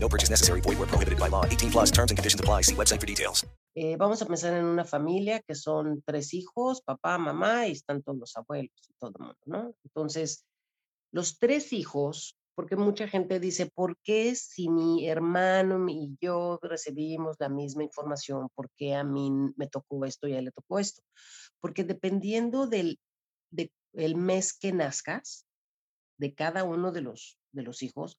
No purchase necessary. Void where prohibited by law. 18 plus terms and conditions apply. See website for details. Eh, vamos a pensar en una familia que son tres hijos, papá, mamá y están todos los abuelos y todo el mundo, ¿no? Entonces, los tres hijos, porque mucha gente dice, ¿por qué si mi hermano y yo recibimos la misma información, por qué a mí me tocó esto y a él le tocó esto? Porque dependiendo del de el mes que nazcas, de cada uno de los, de los hijos,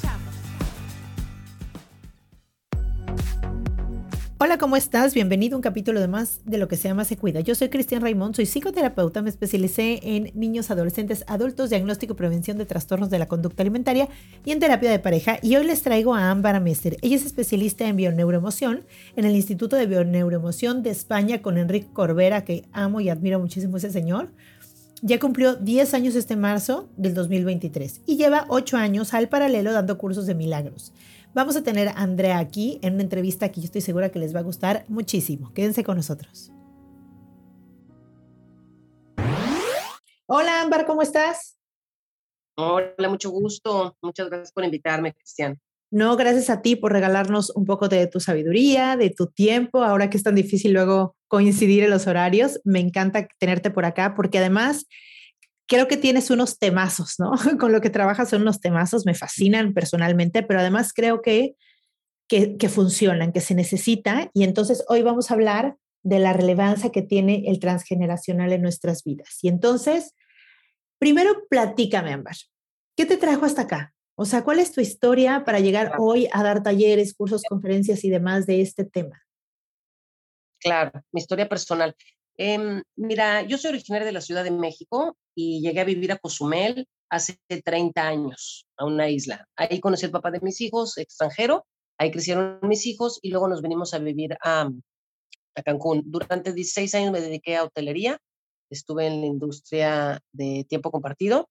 Hola, ¿cómo estás? Bienvenido a un capítulo de más de lo que se llama Se Cuida. Yo soy Cristian Raimond, soy psicoterapeuta, me especialicé en niños, adolescentes, adultos, diagnóstico y prevención de trastornos de la conducta alimentaria y en terapia de pareja. Y hoy les traigo a Ámbar Mester. Ella es especialista en bioneuroemoción en el Instituto de Bioneuroemoción de España con Enrique Corbera, que amo y admiro muchísimo ese señor. Ya cumplió 10 años este marzo del 2023 y lleva 8 años al paralelo dando cursos de milagros. Vamos a tener a Andrea aquí en una entrevista que yo estoy segura que les va a gustar muchísimo. Quédense con nosotros. Hola, Ámbar, ¿cómo estás? Hola, mucho gusto. Muchas gracias por invitarme, Cristian. No, gracias a ti por regalarnos un poco de tu sabiduría, de tu tiempo, ahora que es tan difícil luego coincidir en los horarios. Me encanta tenerte por acá porque además creo que tienes unos temazos, ¿no? Con lo que trabajas son unos temazos, me fascinan personalmente, pero además creo que, que, que funcionan, que se necesita. Y entonces hoy vamos a hablar de la relevancia que tiene el transgeneracional en nuestras vidas. Y entonces, primero platícame, Ámbar, ¿qué te trajo hasta acá? O sea, ¿cuál es tu historia para llegar hoy a dar talleres, cursos, conferencias y demás de este tema? Claro, mi historia personal. Eh, mira, yo soy originaria de la Ciudad de México y llegué a vivir a Cozumel hace 30 años, a una isla. Ahí conocí al papá de mis hijos, extranjero, ahí crecieron mis hijos y luego nos venimos a vivir a, Cancún. Durante 16 años me dediqué a hotelería, estuve en la industria de tiempo compartido.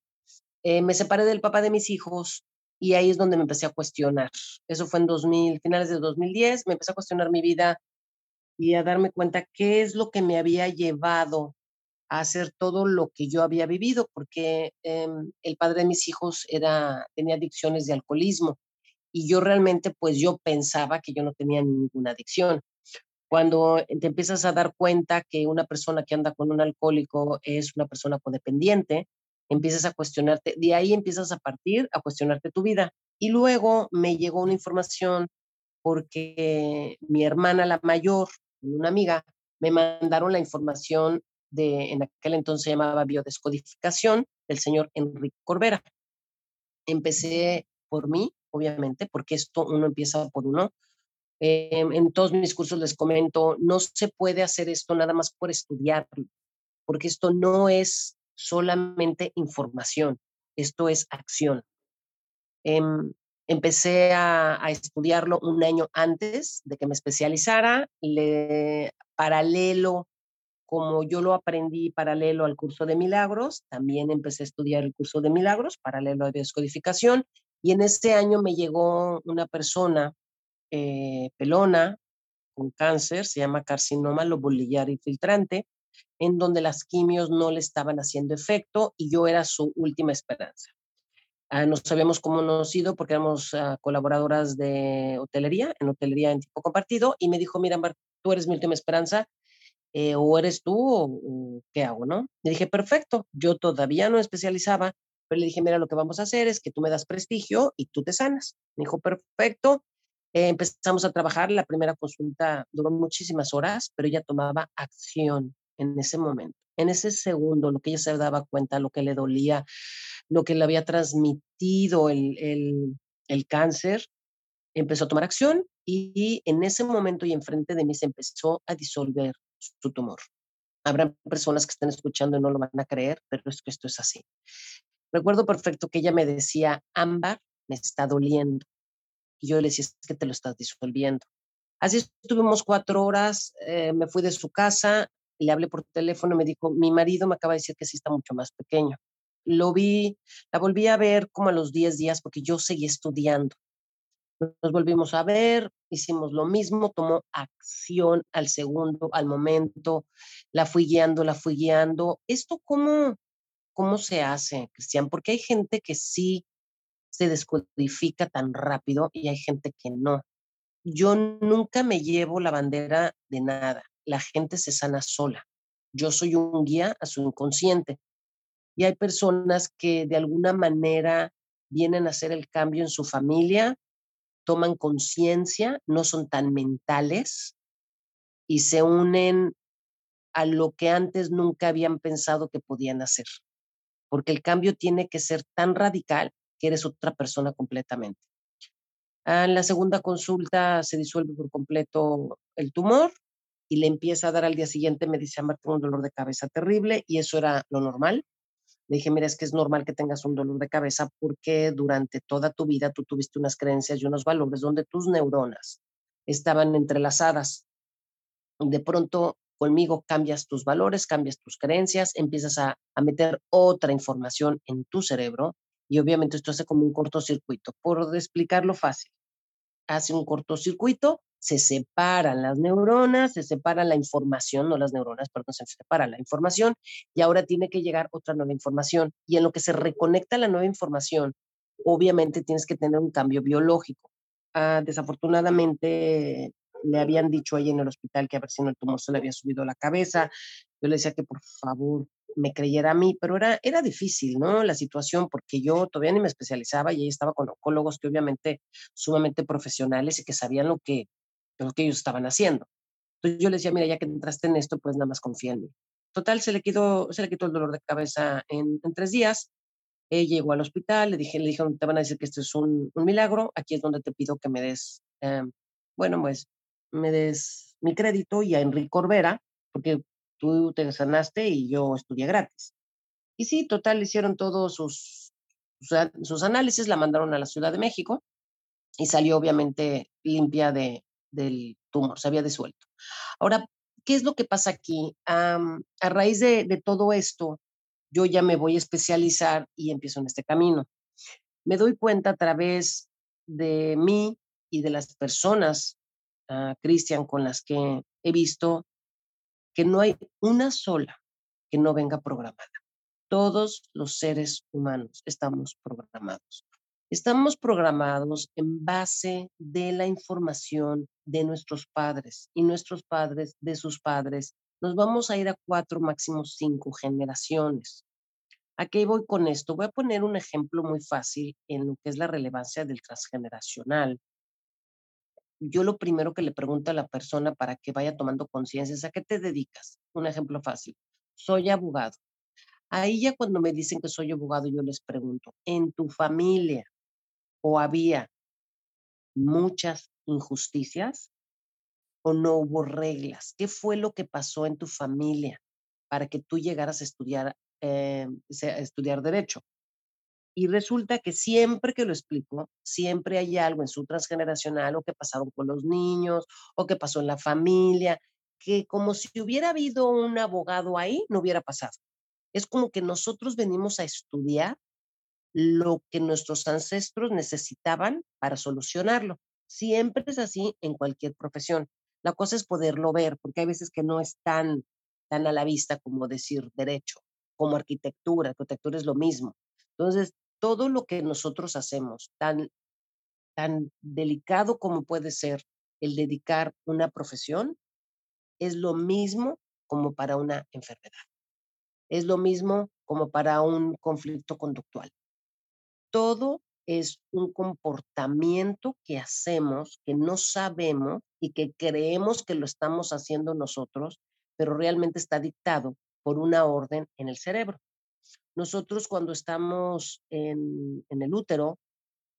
Eh, me separé del papá de mis hijos y ahí es donde me empecé a cuestionar. Eso fue en 2000, finales de 2010, me empecé a cuestionar mi vida y a darme cuenta qué es lo que me había llevado a hacer todo lo que yo había vivido, porque em, el padre de mis hijos era, tenía adicciones de alcoholismo y yo realmente pues yo pensaba que yo no tenía ninguna adicción. Cuando te empiezas a dar cuenta que una persona que anda con un alcohólico es una persona codependiente, empiezas a cuestionarte, de ahí empiezas a partir a cuestionarte tu vida. Y luego me llegó una información porque mi hermana, la mayor, una amiga, me mandaron la información de, en aquel entonces se llamaba biodescodificación, del señor Enrique Corbera. Empecé por mí, obviamente, porque esto uno empieza por uno. Eh, en todos mis cursos les comento, no se puede hacer esto nada más por estudiarlo, porque esto no es solamente información, esto es acción. Eh, empecé a, estudiarlo un año antes de que me especializara, le, paralelo como yo lo aprendí paralelo al curso de milagros, también empecé a estudiar el curso de milagros, paralelo a descodificación, y en este año me llegó una persona eh, pelona con cáncer, se llama carcinoma lobolillar infiltrante, en donde las quimios no le estaban haciendo efecto y yo era su última esperanza. Uh, nos habíamos conocido porque éramos uh, colaboradoras de hotelería, en hotelería en tipo compartido, y me dijo, mira, Mar, tú eres mi última esperanza, eh, o eres tú o, o, qué hago, ¿no? Le dije, perfecto, yo todavía no especializaba, pero le dije, mira, lo que vamos a hacer es que tú me das prestigio y tú te sanas. Me dijo, perfecto. Eh, empezamos a trabajar, la primera consulta duró muchísimas horas, pero ella tomaba acción en ese momento, en ese segundo, lo que ella se daba cuenta, lo que le dolía, lo que le había transmitido el, el, el cáncer, empezó a tomar acción y en ese momento y enfrente de mí se empezó a disolver su tumor. Habrá personas que estén escuchando y no lo van a creer, pero es que esto es así. Recuerdo perfecto que ella me decía, Ámbar, me está doliendo. Y yo le decía, es que te lo estás disolviendo. Así estuvimos cuatro horas, eh, me fui de su casa, le hablé por teléfono, me dijo, mi marido me acaba de decir que sí está mucho más pequeño. Lo vi, la volví a ver como a los 10 días porque yo seguí estudiando. Nos volvimos a ver, hicimos lo mismo, tomó acción al segundo, al momento, la fui guiando, la fui guiando. ¿Esto cómo, cómo se hace, Cristian? Porque hay gente que sí se descodifica tan rápido y hay gente que no. Yo nunca me llevo la bandera de nada. La gente se sana sola. Yo soy un guía a su inconsciente. Y hay personas que de alguna manera vienen a hacer el cambio en su familia, toman conciencia, no son tan mentales y se unen a lo que antes nunca habían pensado que podían hacer. Porque el cambio tiene que ser tan radical que eres otra persona completamente. Ah, en la segunda consulta se disuelve por completo el tumor y le empieza a dar al día siguiente, me dice, Amar, un dolor de cabeza terrible y eso era lo normal. Le dije, mira, es que es normal que tengas un dolor de cabeza porque durante toda tu vida tú tuviste unas creencias y unos valores donde tus neuronas estaban entrelazadas. De pronto conmigo cambias tus valores, cambias tus creencias, empiezas a, a meter otra información en tu cerebro y obviamente esto hace como un cortocircuito. Por explicarlo fácil, hace un cortocircuito, se separan las neuronas, se separa la información, no las neuronas, perdón, se separa la información y ahora tiene que llegar otra nueva información. Y en lo que se reconecta la nueva información, obviamente tienes que tener un cambio biológico. Ah, desafortunadamente le habían dicho ahí en el hospital que a ver si no el tumor se le había subido a la cabeza. Yo le decía que por favor me creyera a mí, pero era, era difícil, ¿no? La situación, porque yo todavía ni me especializaba y ahí estaba con oncólogos que obviamente sumamente profesionales y que sabían lo que, lo que ellos estaban haciendo. Entonces yo le decía, mira, ya que entraste en esto, pues nada más confía en mí. Total, se le quitó, se le quitó el dolor de cabeza en, en tres días. Él llegó al hospital, le dije, le dijeron, te van a decir que esto es un, un milagro, aquí es donde te pido que me des, eh, bueno, pues me des mi crédito y a Enrique Corbera, porque tú te sanaste y yo estudié gratis. Y sí, total, hicieron todos sus, sus, análisis, la mandaron a la Ciudad de México y salió obviamente limpia de, del tumor, se había disuelto. Ahora, ¿qué es lo que pasa aquí? a raíz de, todo esto, yo ya me voy a especializar y empiezo en este camino. Me doy cuenta a través de mí y de las personas, uh, Cristian, con las que he visto que no hay una sola que no venga programada. Todos los seres humanos estamos programados. Estamos programados en base de la información de nuestros padres y nuestros padres de sus padres. Nos vamos a ir a cuatro, máximo cinco generaciones. ¿A qué voy con esto? Voy a poner un ejemplo muy fácil en lo que es la relevancia del transgeneracional yo lo primero que le pregunto a la persona para que vaya tomando conciencia es a qué te dedicas. Un ejemplo fácil. Soy abogado. Ahí ya cuando me dicen que soy abogado, yo les pregunto, ¿en tu familia o había muchas injusticias o no hubo reglas? ¿Qué fue lo que pasó en tu familia para que tú llegaras a estudiar, eh, a estudiar derecho? Y resulta que siempre que lo explico, siempre hay algo en su transgeneracional o que pasaron con los niños o que pasó en la familia, que como si hubiera habido un abogado ahí, no hubiera pasado. Es como que nosotros venimos a estudiar lo que nuestros ancestros necesitaban para solucionarlo. Siempre es así en cualquier profesión. La cosa es poderlo ver, porque hay veces que no es tan, tan a la vista como decir derecho, como arquitectura. Arquitectura es lo mismo. Entonces, todo lo que nosotros hacemos, tan, tan delicado como puede ser el dedicar una profesión, es lo mismo como para una enfermedad. Es lo mismo como para un conflicto conductual. Todo es un comportamiento que hacemos, que no sabemos y que creemos que lo estamos haciendo nosotros, pero realmente está dictado por una orden en el cerebro. nosotros cuando estamos en, el útero,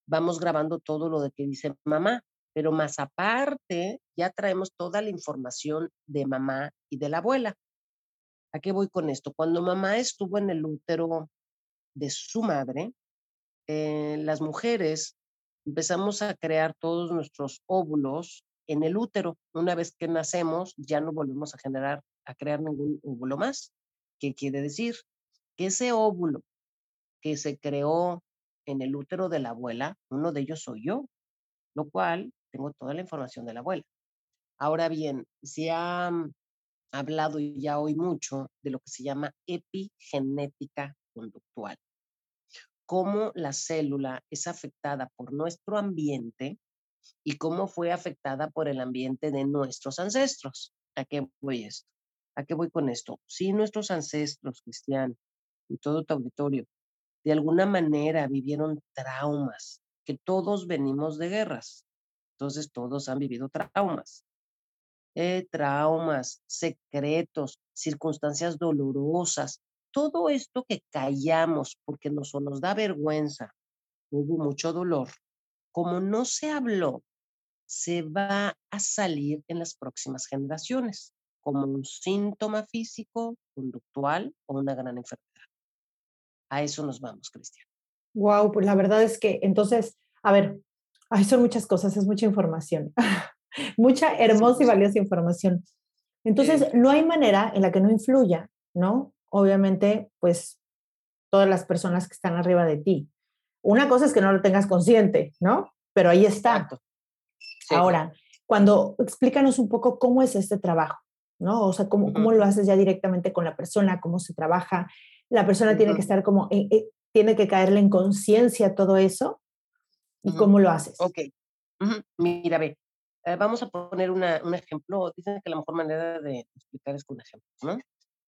vamos grabando todo lo de que dice mamá, pero más aparte, ya traemos toda la información de mamá y de la abuela. ¿A qué voy con esto? Cuando mamá estuvo en el útero de su madre, eh, las mujeres empezamos a crear todos nuestros óvulos en el útero. Una vez que nacemos, ya no volvemos a generar, a crear ningún óvulo más. ¿Qué quiere decir? Que ese óvulo que se creó en el útero de la abuela, uno de ellos soy yo, lo cual tengo toda la información de la abuela. Ahora bien, se ha mm, hablado ya hoy mucho de lo que se llama epigenética conductual, cómo la célula es afectada por nuestro ambiente y cómo fue afectada por el ambiente de nuestros ancestros. ¿A qué voy esto? ¿A qué voy con esto? Si nuestros ancestros, Cristian, y todo tu auditorio, de alguna manera vivieron traumas, que todos venimos de guerras, entonces todos han vivido traumas. Eh, traumas, secretos, circunstancias dolorosas, todo esto que callamos porque nos, nos da vergüenza, hubo mucho dolor, como no se habló, se va a salir en las próximas generaciones como un síntoma físico, conductual o una gran enfermedad. A eso nos vamos, Cristian. Wow, pues la verdad es que entonces, a ver, Ay, son muchas cosas, es mucha información. mucha hermosa y valiosa información. Entonces, no hay manera en la que no influya, ¿no? Obviamente, pues todas las personas que están arriba de ti. Una cosa es que no lo tengas consciente, ¿no? Pero ahí está. Ahora, cuando explícanos un poco cómo es este trabajo, ¿no? O sea, cómo, cómo lo haces ya directamente con la persona, cómo se trabaja. La persona tiene que estar como, eh, eh, tiene que caerle en conciencia todo eso ¿Y cómo lo haces? Ok. Mira, ve, eh, vamos a poner una, un ejemplo. Dicen que la mejor manera de explicar es con ejemplos, ¿no?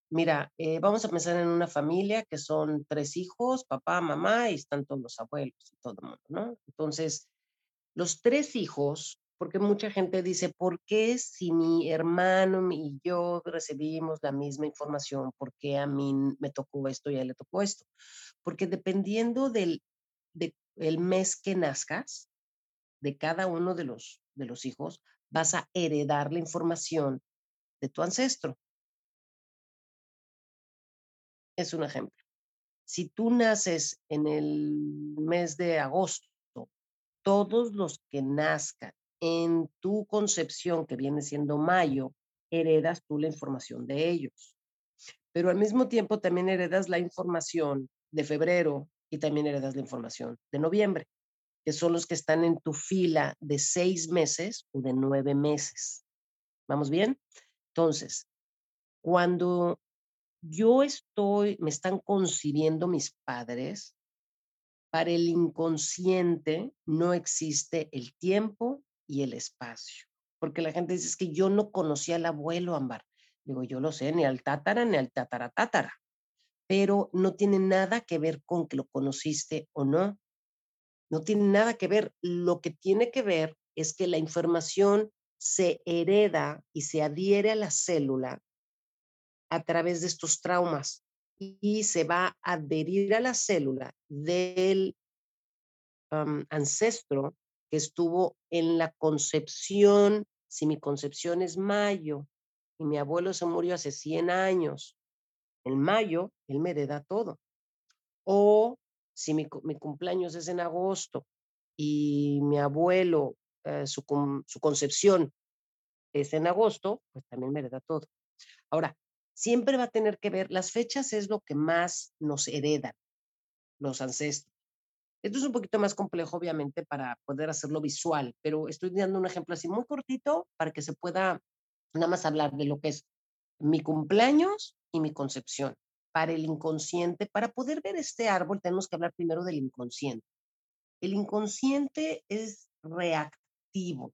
Mira, eh, vamos a pensar en una familia que son tres hijos, papá, mamá, y están todos los abuelos y todo el mundo, ¿no? Entonces, los tres hijos, porque mucha gente dice, ¿por qué si mi hermano y yo recibimos la misma información, por qué a mí me tocó esto y a él le tocó esto? Porque dependiendo del, de mes que nazcas de cada uno de los, de los hijos, vas a heredar la información de tu ancestro. Es un ejemplo. Si tú naces en el mes de agosto, todos los que nazcan en tu concepción, que viene siendo mayo, heredas tú la información de ellos. Pero al mismo tiempo también heredas la información de febrero, y también heredas la información de noviembre, que son los que están en tu fila de seis meses o de nueve meses. ¿Vamos bien? Entonces, cuando yo estoy, me están concibiendo mis padres, para el inconsciente no existe el tiempo y el espacio. Porque la gente dice, es que yo no conocía al abuelo Ámbar. Digo, yo lo sé, ni al tátara, ni al tátara pero no tiene nada que ver con que lo conociste o no. No tiene nada que ver. Lo que tiene que ver es que la información se hereda y se adhiere a la célula a través de estos traumas y se va a adherir a la célula del ancestro que estuvo en la concepción. Si mi concepción es mayo y mi abuelo se murió hace 100 años en mayo, él me hereda todo. O si mi, cumpleaños es en agosto y mi abuelo, eh, su, su concepción es en agosto, pues también me hereda todo. Ahora, siempre va a tener que ver, las fechas es lo que más nos heredan los ancestros. Esto es un poquito más complejo, obviamente, para poder hacerlo visual, pero estoy dando un ejemplo así muy cortito para que se pueda nada más hablar de lo que es mi cumpleaños y mi concepción. Para el inconsciente, para poder ver este árbol, tenemos que hablar primero del inconsciente. El inconsciente es reactivo.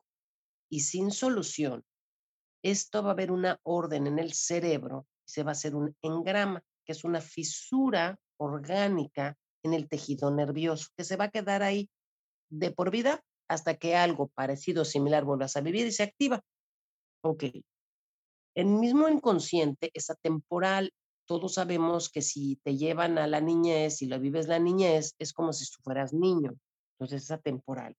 y sin solución, esto va a haber una orden en el cerebro se va a hacer un engrama, que es una fisura orgánica en el tejido nervioso, que se va a quedar ahí de por vida hasta que algo parecido o similar vuelvas a vivir y se activa. Ok. El mismo inconsciente es atemporal. Todos sabemos que si te llevan a la niñez y lo vives la niñez, es como si tú fueras niño. Entonces es atemporal.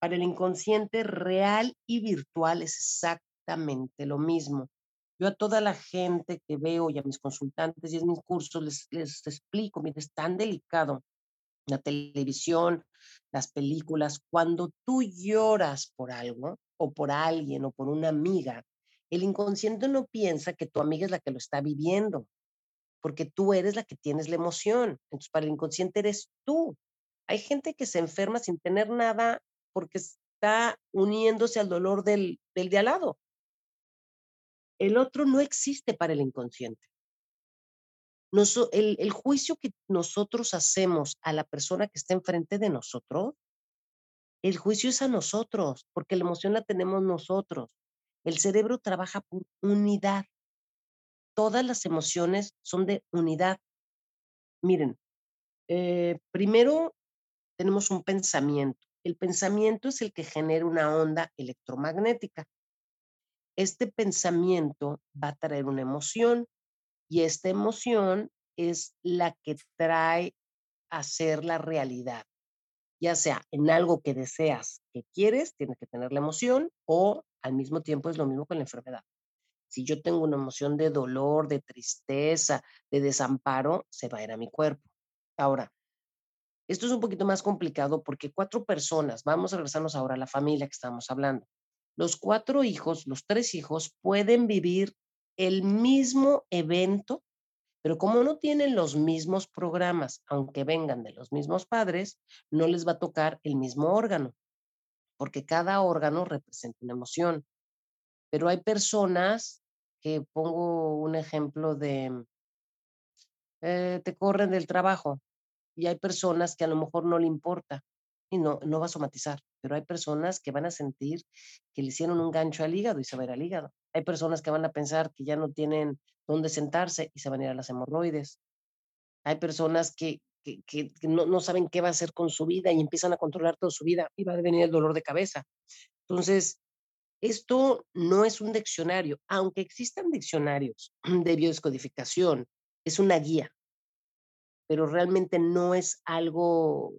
Para el inconsciente real y virtual es exactamente lo mismo. Yo a toda la gente que veo y a mis consultantes y en mis cursos les, les explico, mire, es tan delicado la televisión, las películas, cuando tú lloras por algo o por alguien o por una amiga, el inconsciente no piensa que tu amiga es la que lo está viviendo, porque tú eres la que tienes la emoción. Entonces, para el inconsciente eres tú. Hay gente que se enferma sin tener nada porque está uniéndose al dolor del, del de al lado. El otro no existe para el inconsciente. Noso- el, el juicio que nosotros hacemos a la persona que está enfrente de nosotros, el juicio es a nosotros, porque la emoción la tenemos nosotros. El cerebro trabaja por unidad. Todas las emociones son de unidad. Miren, eh, primero tenemos un pensamiento. El pensamiento es el que genera una onda electromagnética. Este pensamiento va a traer una emoción y esta emoción es la que trae a ser la realidad. Ya sea en algo que deseas, que quieres, tienes que tener la emoción o al mismo tiempo es lo mismo con la enfermedad. Si yo tengo una emoción de dolor, de tristeza, de desamparo, se va a ir a mi cuerpo. Ahora, esto es un poquito más complicado porque cuatro personas, vamos a regresarnos ahora a la familia que estamos hablando. Los cuatro hijos, los tres hijos pueden vivir el mismo evento, pero como no tienen los mismos programas, aunque vengan de los mismos padres, no les va a tocar el mismo órgano, porque cada órgano representa una emoción. Pero hay personas que pongo un ejemplo de, eh, te corren del trabajo y hay personas que a lo mejor no le importa y no, no va a somatizar, pero hay personas que van a sentir que le hicieron un gancho al hígado y se va a ir al hígado. Hay personas que van a pensar que ya no tienen dónde sentarse y se van a ir a las hemorroides. Hay personas que, que, que- no, no saben qué va a hacer con su vida y empiezan a controlar toda su vida y va a venir el dolor de cabeza. Entonces, esto no es un diccionario, aunque existan diccionarios de biodescodificación, es una guía, pero realmente no es algo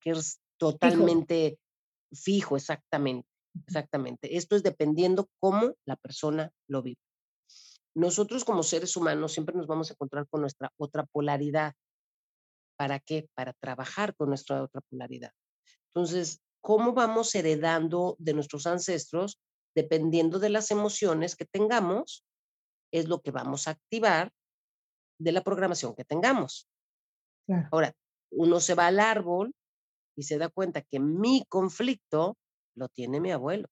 que es totalmente fijo, exactamente, exactamente. Esto es dependiendo cómo la persona lo vive. Nosotros como seres humanos siempre nos vamos a encontrar con nuestra otra polaridad. ¿Para qué? Para trabajar con nuestra otra polaridad. Entonces, ¿cómo vamos heredando de nuestros ancestros? Dependiendo de las emociones que tengamos, es lo que vamos a activar de la programación que tengamos. Ahora, uno se va al árbol y se da cuenta que mi conflicto lo tiene mi abuelo.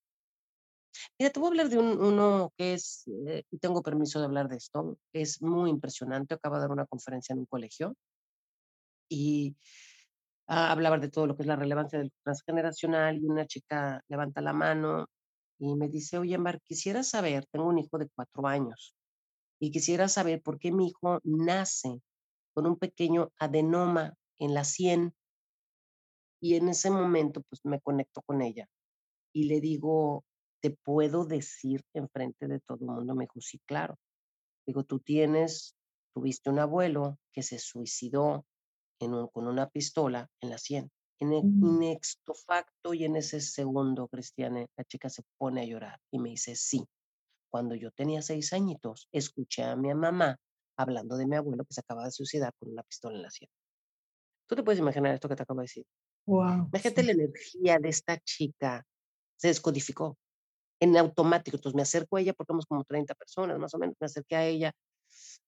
Mira, te voy a hablar de un- uno que es, eh, y tengo permiso de hablar de esto, es muy impresionante. Acabo de dar una conferencia en un colegio y ah, hablaba de todo lo que es la relevancia del transgeneracional y una chica levanta la mano y me dice, oye, Mar, quisiera saber, tengo un hijo de cuatro años y quisiera saber por qué mi hijo nace con un pequeño adenoma en la sien y en ese momento pues me conecto con ella y le digo, ¿te puedo decir enfrente de todo el mundo? Me dijo, sí, claro. Digo, tú tienes, tuviste un abuelo que se suicidó en un- con una pistola en la sien. En el Mm. inexto facto y en ese segundo, Cristiane, la chica se pone a llorar y me dice, sí, cuando yo tenía seis añitos, escuché a mi mamá hablando de mi abuelo que se acaba de suicidar con una pistola en la sien. ¿Tú te puedes imaginar esto que te acabo de decir? Wow. Imagínate la energía de esta chica. Se descodificó en automático. Entonces me acerco a ella porque somos como 30 personas más o menos. Me acerqué a ella,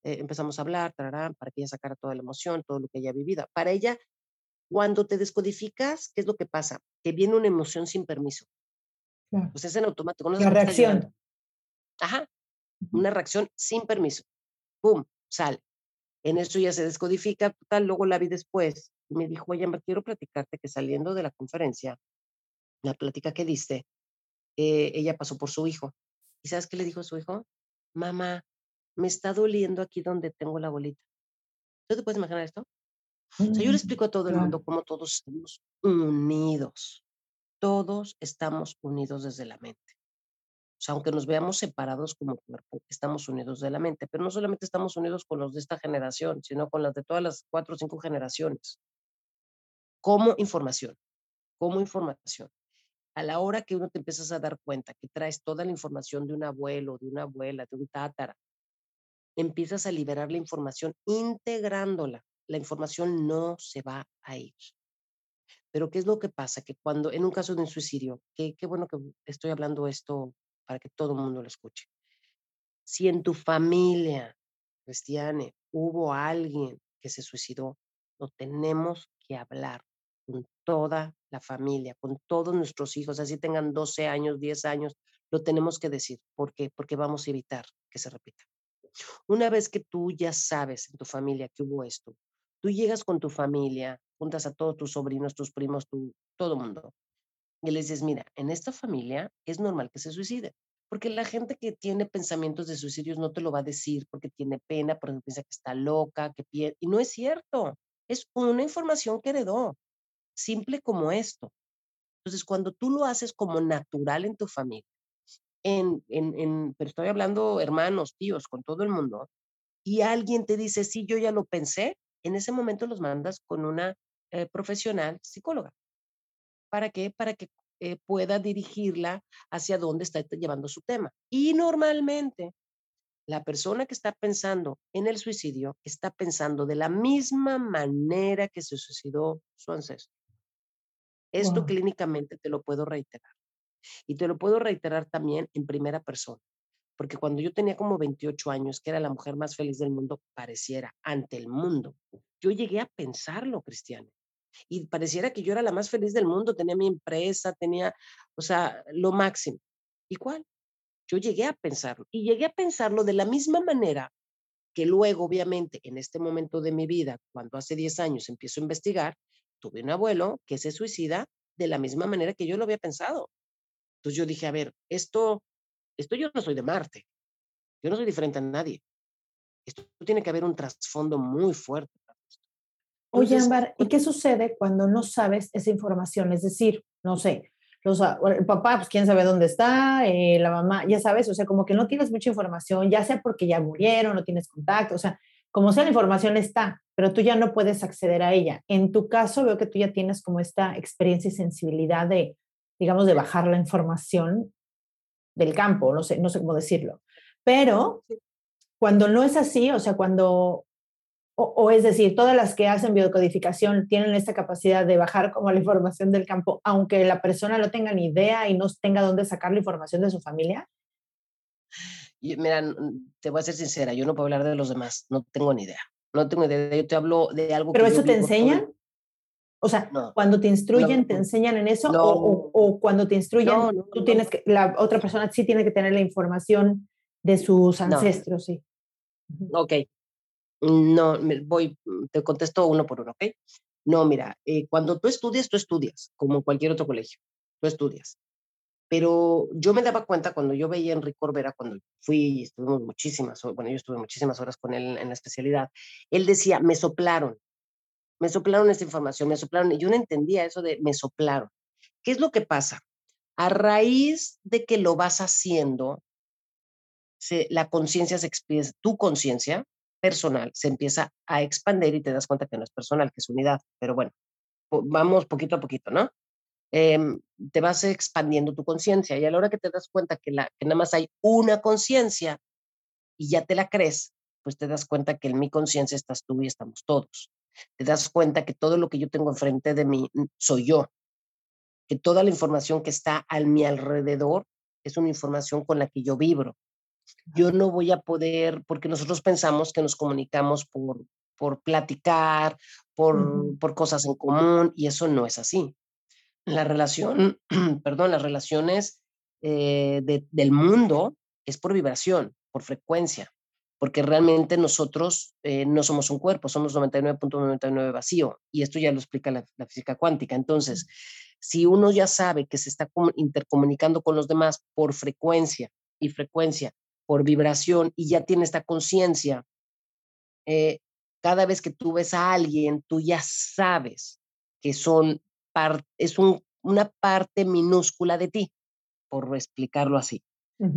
eh, empezamos a hablar, tararán, para que ella sacara toda la emoción, todo lo que ella ha vivido. Para ella, cuando te descodificas, ¿qué es lo que pasa? Que viene una emoción sin permiso. Claro. Pues es en automático. No La reacción. Ajá. Una reacción sin permiso. ¡Pum! Sale. En eso ya se descodifica, total, luego la vi después. Y me dijo, oye, Amber, quiero platicarte que saliendo de la conferencia, la plática que diste, eh, ella pasó por su hijo. ¿Y sabes qué le dijo a su hijo? Mamá, me está doliendo aquí donde tengo la bolita. ¿Tú te puedes imaginar esto? O sea, yo le explico a todo el mundo cómo todos estamos unidos. Todos estamos unidos desde la mente. Sea, aunque nos veamos separados como cuerpo, estamos unidos de la mente, pero no solamente estamos unidos con los de esta generación, sino con las de todas las cuatro o cinco generaciones. Como información, como información. A la hora que uno te empiezas a dar cuenta que traes toda la información de un abuelo, de una abuela, de un tátara, empiezas a liberar la información integrándola. La información no se va a ir. Pero ¿qué es lo que pasa? Que cuando, en un caso de un suicidio, qué bueno que estoy hablando esto para que todo el mundo lo escuche. Si en tu familia, Cristiane, hubo alguien que se suicidó, lo tenemos que hablar con toda la familia, con todos nuestros hijos, así tengan 12 años, 10 años, lo tenemos que decir. ¿Por qué? Porque vamos a evitar que se repita. Una vez que tú ya sabes en tu familia que hubo esto, tú llegas con tu familia, juntas a todos tus sobrinos, tus primos, tu, todo mundo, y les dices, mira, en esta familia es normal que se suicide, porque la gente que tiene pensamientos de suicidios no te lo va a decir porque tiene pena, porque piensa que está loca, que pierde, y no es cierto, es una información que heredó, simple como esto. Entonces, cuando tú lo haces como natural en tu familia, en, en, en, pero estoy hablando hermanos, tíos, con todo el mundo, y alguien te dice, sí, yo ya lo pensé, en ese momento los mandas con una eh, profesional psicóloga. ¿Para qué? Para que eh, pueda dirigirla hacia dónde está llevando su tema. Y normalmente la persona que está pensando en el suicidio está pensando de la misma manera que se suicidó su ancestro. Esto Wow. clínicamente te lo puedo reiterar. Y te lo puedo reiterar también en primera persona. Porque cuando yo tenía como 28 años, que era la mujer más feliz del mundo, pareciera, ante el mundo, yo llegué a pensarlo, Cristiano. Y pareciera que yo era la más feliz del mundo, tenía mi empresa, tenía, o sea, lo máximo. ¿Y cuál? Yo llegué a pensarlo. Y llegué a pensarlo de la misma manera que luego, obviamente, en este momento de mi vida, cuando hace 10 años empiezo a investigar, tuve un abuelo que se suicida de la misma manera que yo lo había pensado. Entonces yo dije, a ver, esto, esto yo no soy de Marte, yo no soy diferente a nadie. Esto tiene que haber un trasfondo muy fuerte. Oye, Ámbar, ¿y qué sucede cuando no sabes esa información? Es decir, no sé, los, a- el papá, pues quién sabe dónde está, eh, la mamá, ya sabes, o sea, como que no tienes mucha información, ya sea porque ya murieron, no tienes contacto, o sea, como sea la información está, pero tú ya no puedes acceder a ella. En tu caso, veo que tú ya tienes como esta experiencia y sensibilidad de, digamos, de bajar la información del campo, no sé, no sé cómo decirlo. Pero cuando no es así, o sea, cuando o, o, es decir, todas las que hacen biocodificación tienen esta capacidad de bajar como la información del campo, aunque la persona no tenga ni idea y no tenga dónde sacar la información de su familia. Y, mira, te voy a ser sincera, yo no puedo hablar de los demás, no tengo ni idea. No tengo idea, yo te hablo de algo ¿Pero que eso yo te todo enseñan? O sea, No. cuando te instruyen, No. ¿te enseñan en eso? No. O, cuando te instruyen, tú tienes que, la otra persona sí tiene que tener la información de sus ancestros, sí. Ok. No, voy, te contesto uno por uno, ¿ok? No, mira, eh, cuando tú estudias, tú estudias, como cualquier otro colegio, tú estudias. Pero yo me daba cuenta cuando yo veía a Enrique Corbera, cuando fui y estuvimos muchísimas, bueno, yo estuve muchísimas horas con él en la especialidad, él decía, me soplaron, me soplaron esta información, me soplaron, y yo no entendía eso de me soplaron. ¿Qué es lo que pasa? A raíz de que lo vas haciendo, se, la conciencia se expresa, tu conciencia personal se empieza a expandir y te das cuenta que no es personal, que es unidad. Pero bueno, vamos poquito a poquito, ¿no? Em, te vas expandiendo tu conciencia y a la hora que te das cuenta que, la, que nada más hay una conciencia y ya te la crees, pues te das cuenta que en mi conciencia estás tú y estamos todos. Te das cuenta que todo lo que yo tengo enfrente de mí mm, soy yo, que toda la información que está a mi alrededor es una información con la que yo vibro. Yo no voy a poder, porque nosotros pensamos que nos comunicamos por, por platicar, por, por cosas en común, y eso no es así. La relación, perdón, las relaciones eh, del mundo es por vibración, por frecuencia, porque realmente nosotros eh, no somos un cuerpo, somos 99.99 vacío, y esto ya lo explica la, la física cuántica. Entonces, si uno ya sabe que se está intercomunicando con los demás por frecuencia y frecuencia, por vibración, y ya tiene esta conciencia, eh, cada vez que tú ves a alguien, tú ya sabes que son es una parte minúscula de ti, por explicarlo así.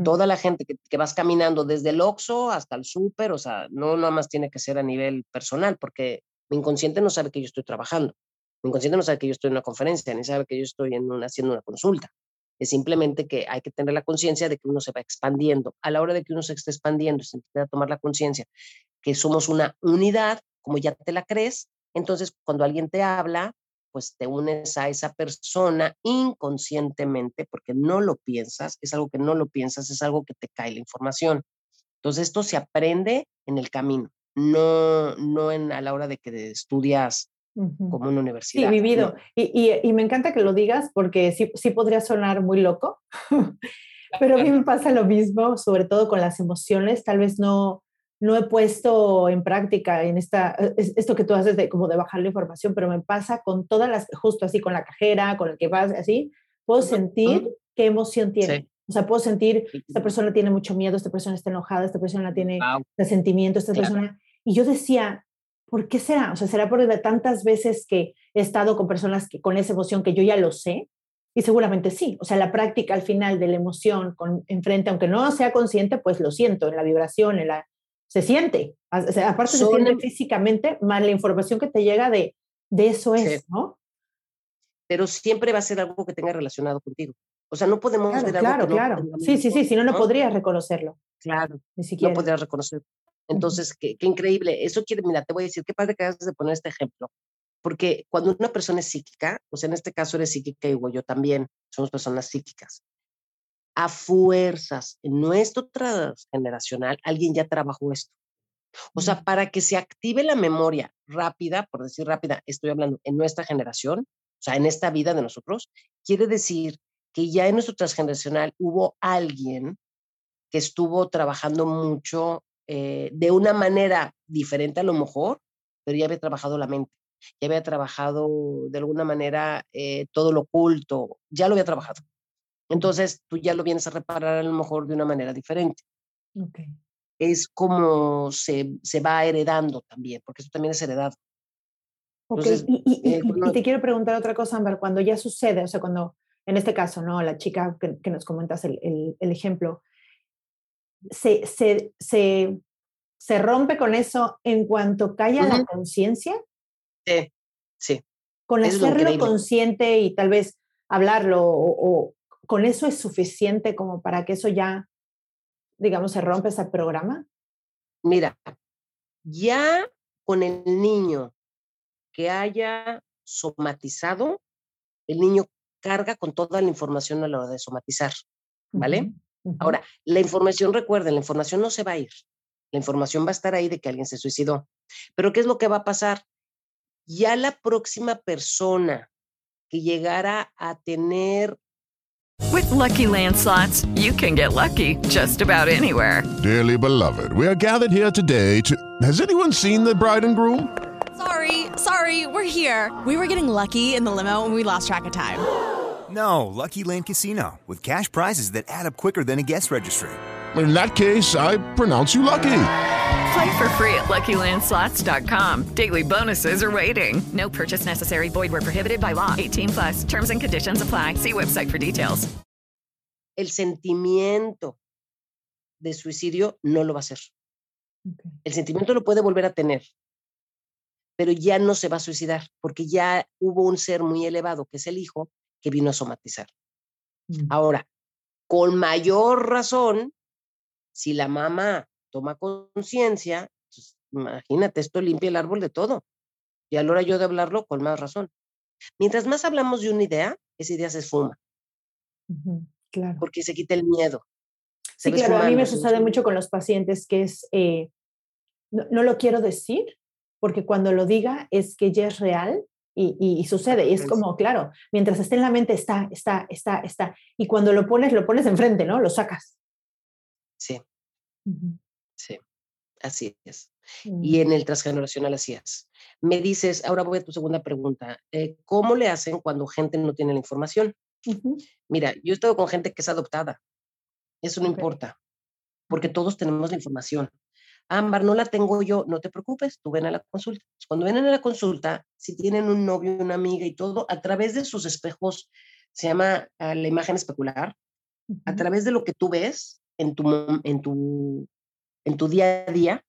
Toda la gente que, que, vas caminando desde el Oxxo hasta el súper, o sea, no nada más tiene que ser a nivel personal, porque mi inconsciente no sabe que yo estoy trabajando. Mi inconsciente no sabe que yo estoy en una conferencia, ni sabe que yo estoy en haciendo una consulta. Es simplemente que hay que tener la conciencia de que uno se va expandiendo. A la hora de que uno se esté expandiendo, se empieza a tomar la conciencia que somos una unidad, como ya te la crees, entonces cuando alguien te habla, pues te unes a esa persona inconscientemente, porque no lo piensas, es algo que no lo piensas, es algo que te cae la información. Entonces esto se aprende en el camino, no, no en, a la hora de que estudias como una universidad. Sí, vivido. Y, y, me encanta que lo digas porque sí, sí podría sonar muy loco, pero a mí me pasa lo mismo, sobre todo con las emociones. Tal vez no, no he puesto en práctica en esta, e, esto que tú haces de como de bajar la información, pero me pasa con todas las, justo así con la cajera, con el que vas, así, puedo sentir qué emoción tiene. O sea, puedo sentir, esta persona tiene mucho miedo, esta persona está enojada, esta persona tiene resentimiento, esta persona... Y yo decía, ¿por qué será? O sea, será porque tantas veces que he estado con personas que, con esa emoción que yo ya lo sé, y seguramente sí. O sea, la práctica al final de la emoción con, enfrente, aunque no sea consciente, pues lo siento en la vibración, en la, se siente. O sea, aparte se siente físicamente, más la información que te llega de, de eso es, ¿no? Pero siempre va a ser algo que tenga relacionado contigo. O sea, no podemos claro, claro, claro. sí, sí, sí, si no, no podrías reconocerlo. Claro, ni siquiera. No podrías reconocerlo. Entonces, qué, increíble. Eso quiere, mira, te voy a decir, qué padre que hagas de poner este ejemplo. Porque cuando una persona es psíquica, o sea, en este caso eres psíquica y yo también, somos personas psíquicas. A fuerzas, en nuestro transgeneracional, alguien ya trabajó esto. O sea, para que se active la memoria rápida, por decir rápida, estoy hablando en nuestra generación, o sea, en esta vida de nosotros, quiere decir que ya en nuestro transgeneracional hubo alguien que estuvo trabajando mucho eh, de una manera diferente a lo mejor, pero ya había trabajado la mente, ya había trabajado de alguna manera eh, todo lo oculto, ya lo había trabajado. Entonces tú ya lo vienes a reparar a lo mejor de una manera diferente. Es como se, se, va heredando también, porque eso también es heredado. y, eh, te quiero preguntar otra cosa, Amber, cuando ya sucede, o sea, cuando en este caso, ¿no? La chica que, nos comentas el, el ejemplo, se, se, se, se rompe con eso en cuanto calla la conciencia. Sí, sí. Con hacerlo consciente y tal vez hablarlo o, con eso es suficiente como para que eso ya, digamos, se rompe ese programa. Mira, ya con el niño que haya somatizado, el niño carga con toda la información a la hora de somatizar, ¿vale? Ahora, la información, recuerden, la información no se va a ir. La información va a estar ahí de que alguien se suicidó. Pero ¿qué es lo que va a pasar? Ya la próxima persona que llegara a tener With lucky landslots, you can get lucky just about anywhere. Dearly beloved, we are gathered here today to. Has anyone seen the bride and groom? Sorry, sorry, we're here. We were getting lucky in the limo and we lost track of time. No, Lucky Land Casino, with cash prizes that add up quicker than a guest registry. In that case, I pronounce you lucky. Play for free at LuckyLandSlots.com. Daily bonuses are waiting. No purchase necessary. Void where prohibited by law. 18 plus. Terms and conditions apply. See website for details. El sentimiento de suicidio, no lo va a hacer. El sentimiento lo puede volver a tener, pero ya no se va a suicidar porque ya hubo un ser muy elevado, que es el hijo, que vino a somatizar. Mm. Ahora, con mayor razón, si la mamá toma conciencia, pues, imagínate, esto limpia el árbol de todo. Y a la hora yo de hablarlo, con más razón. Mientras más hablamos de una idea, esa idea se esfuma. Claro. Porque se quita el miedo. Sí, claro, a mí me sucede mucho con los pacientes que es, eh, no, no lo quiero decir, porque cuando lo diga es que ya es real y, y- y sucede. Y es como, claro, mientras esté en la mente está, está, está, está. Y cuando lo pones, lo pones enfrente, ¿no? Lo sacas. Sí, sí, así es. Mm. Y en el transgeneracional así es. Me dices, ahora voy a tu segunda pregunta, eh, ¿cómo le hacen cuando gente no tiene la información? Mira, yo he estado con gente que es adoptada. Eso no importa, porque todos tenemos la información. Ámbar, no la tengo yo, no te preocupes, tú ven a la consulta. Cuando vienen a la consulta, si tienen un novio, una amiga y todo, a través de sus espejos, se llama ah, la imagen especular, a través de lo que tú ves en tu, en tu, en tu día a día,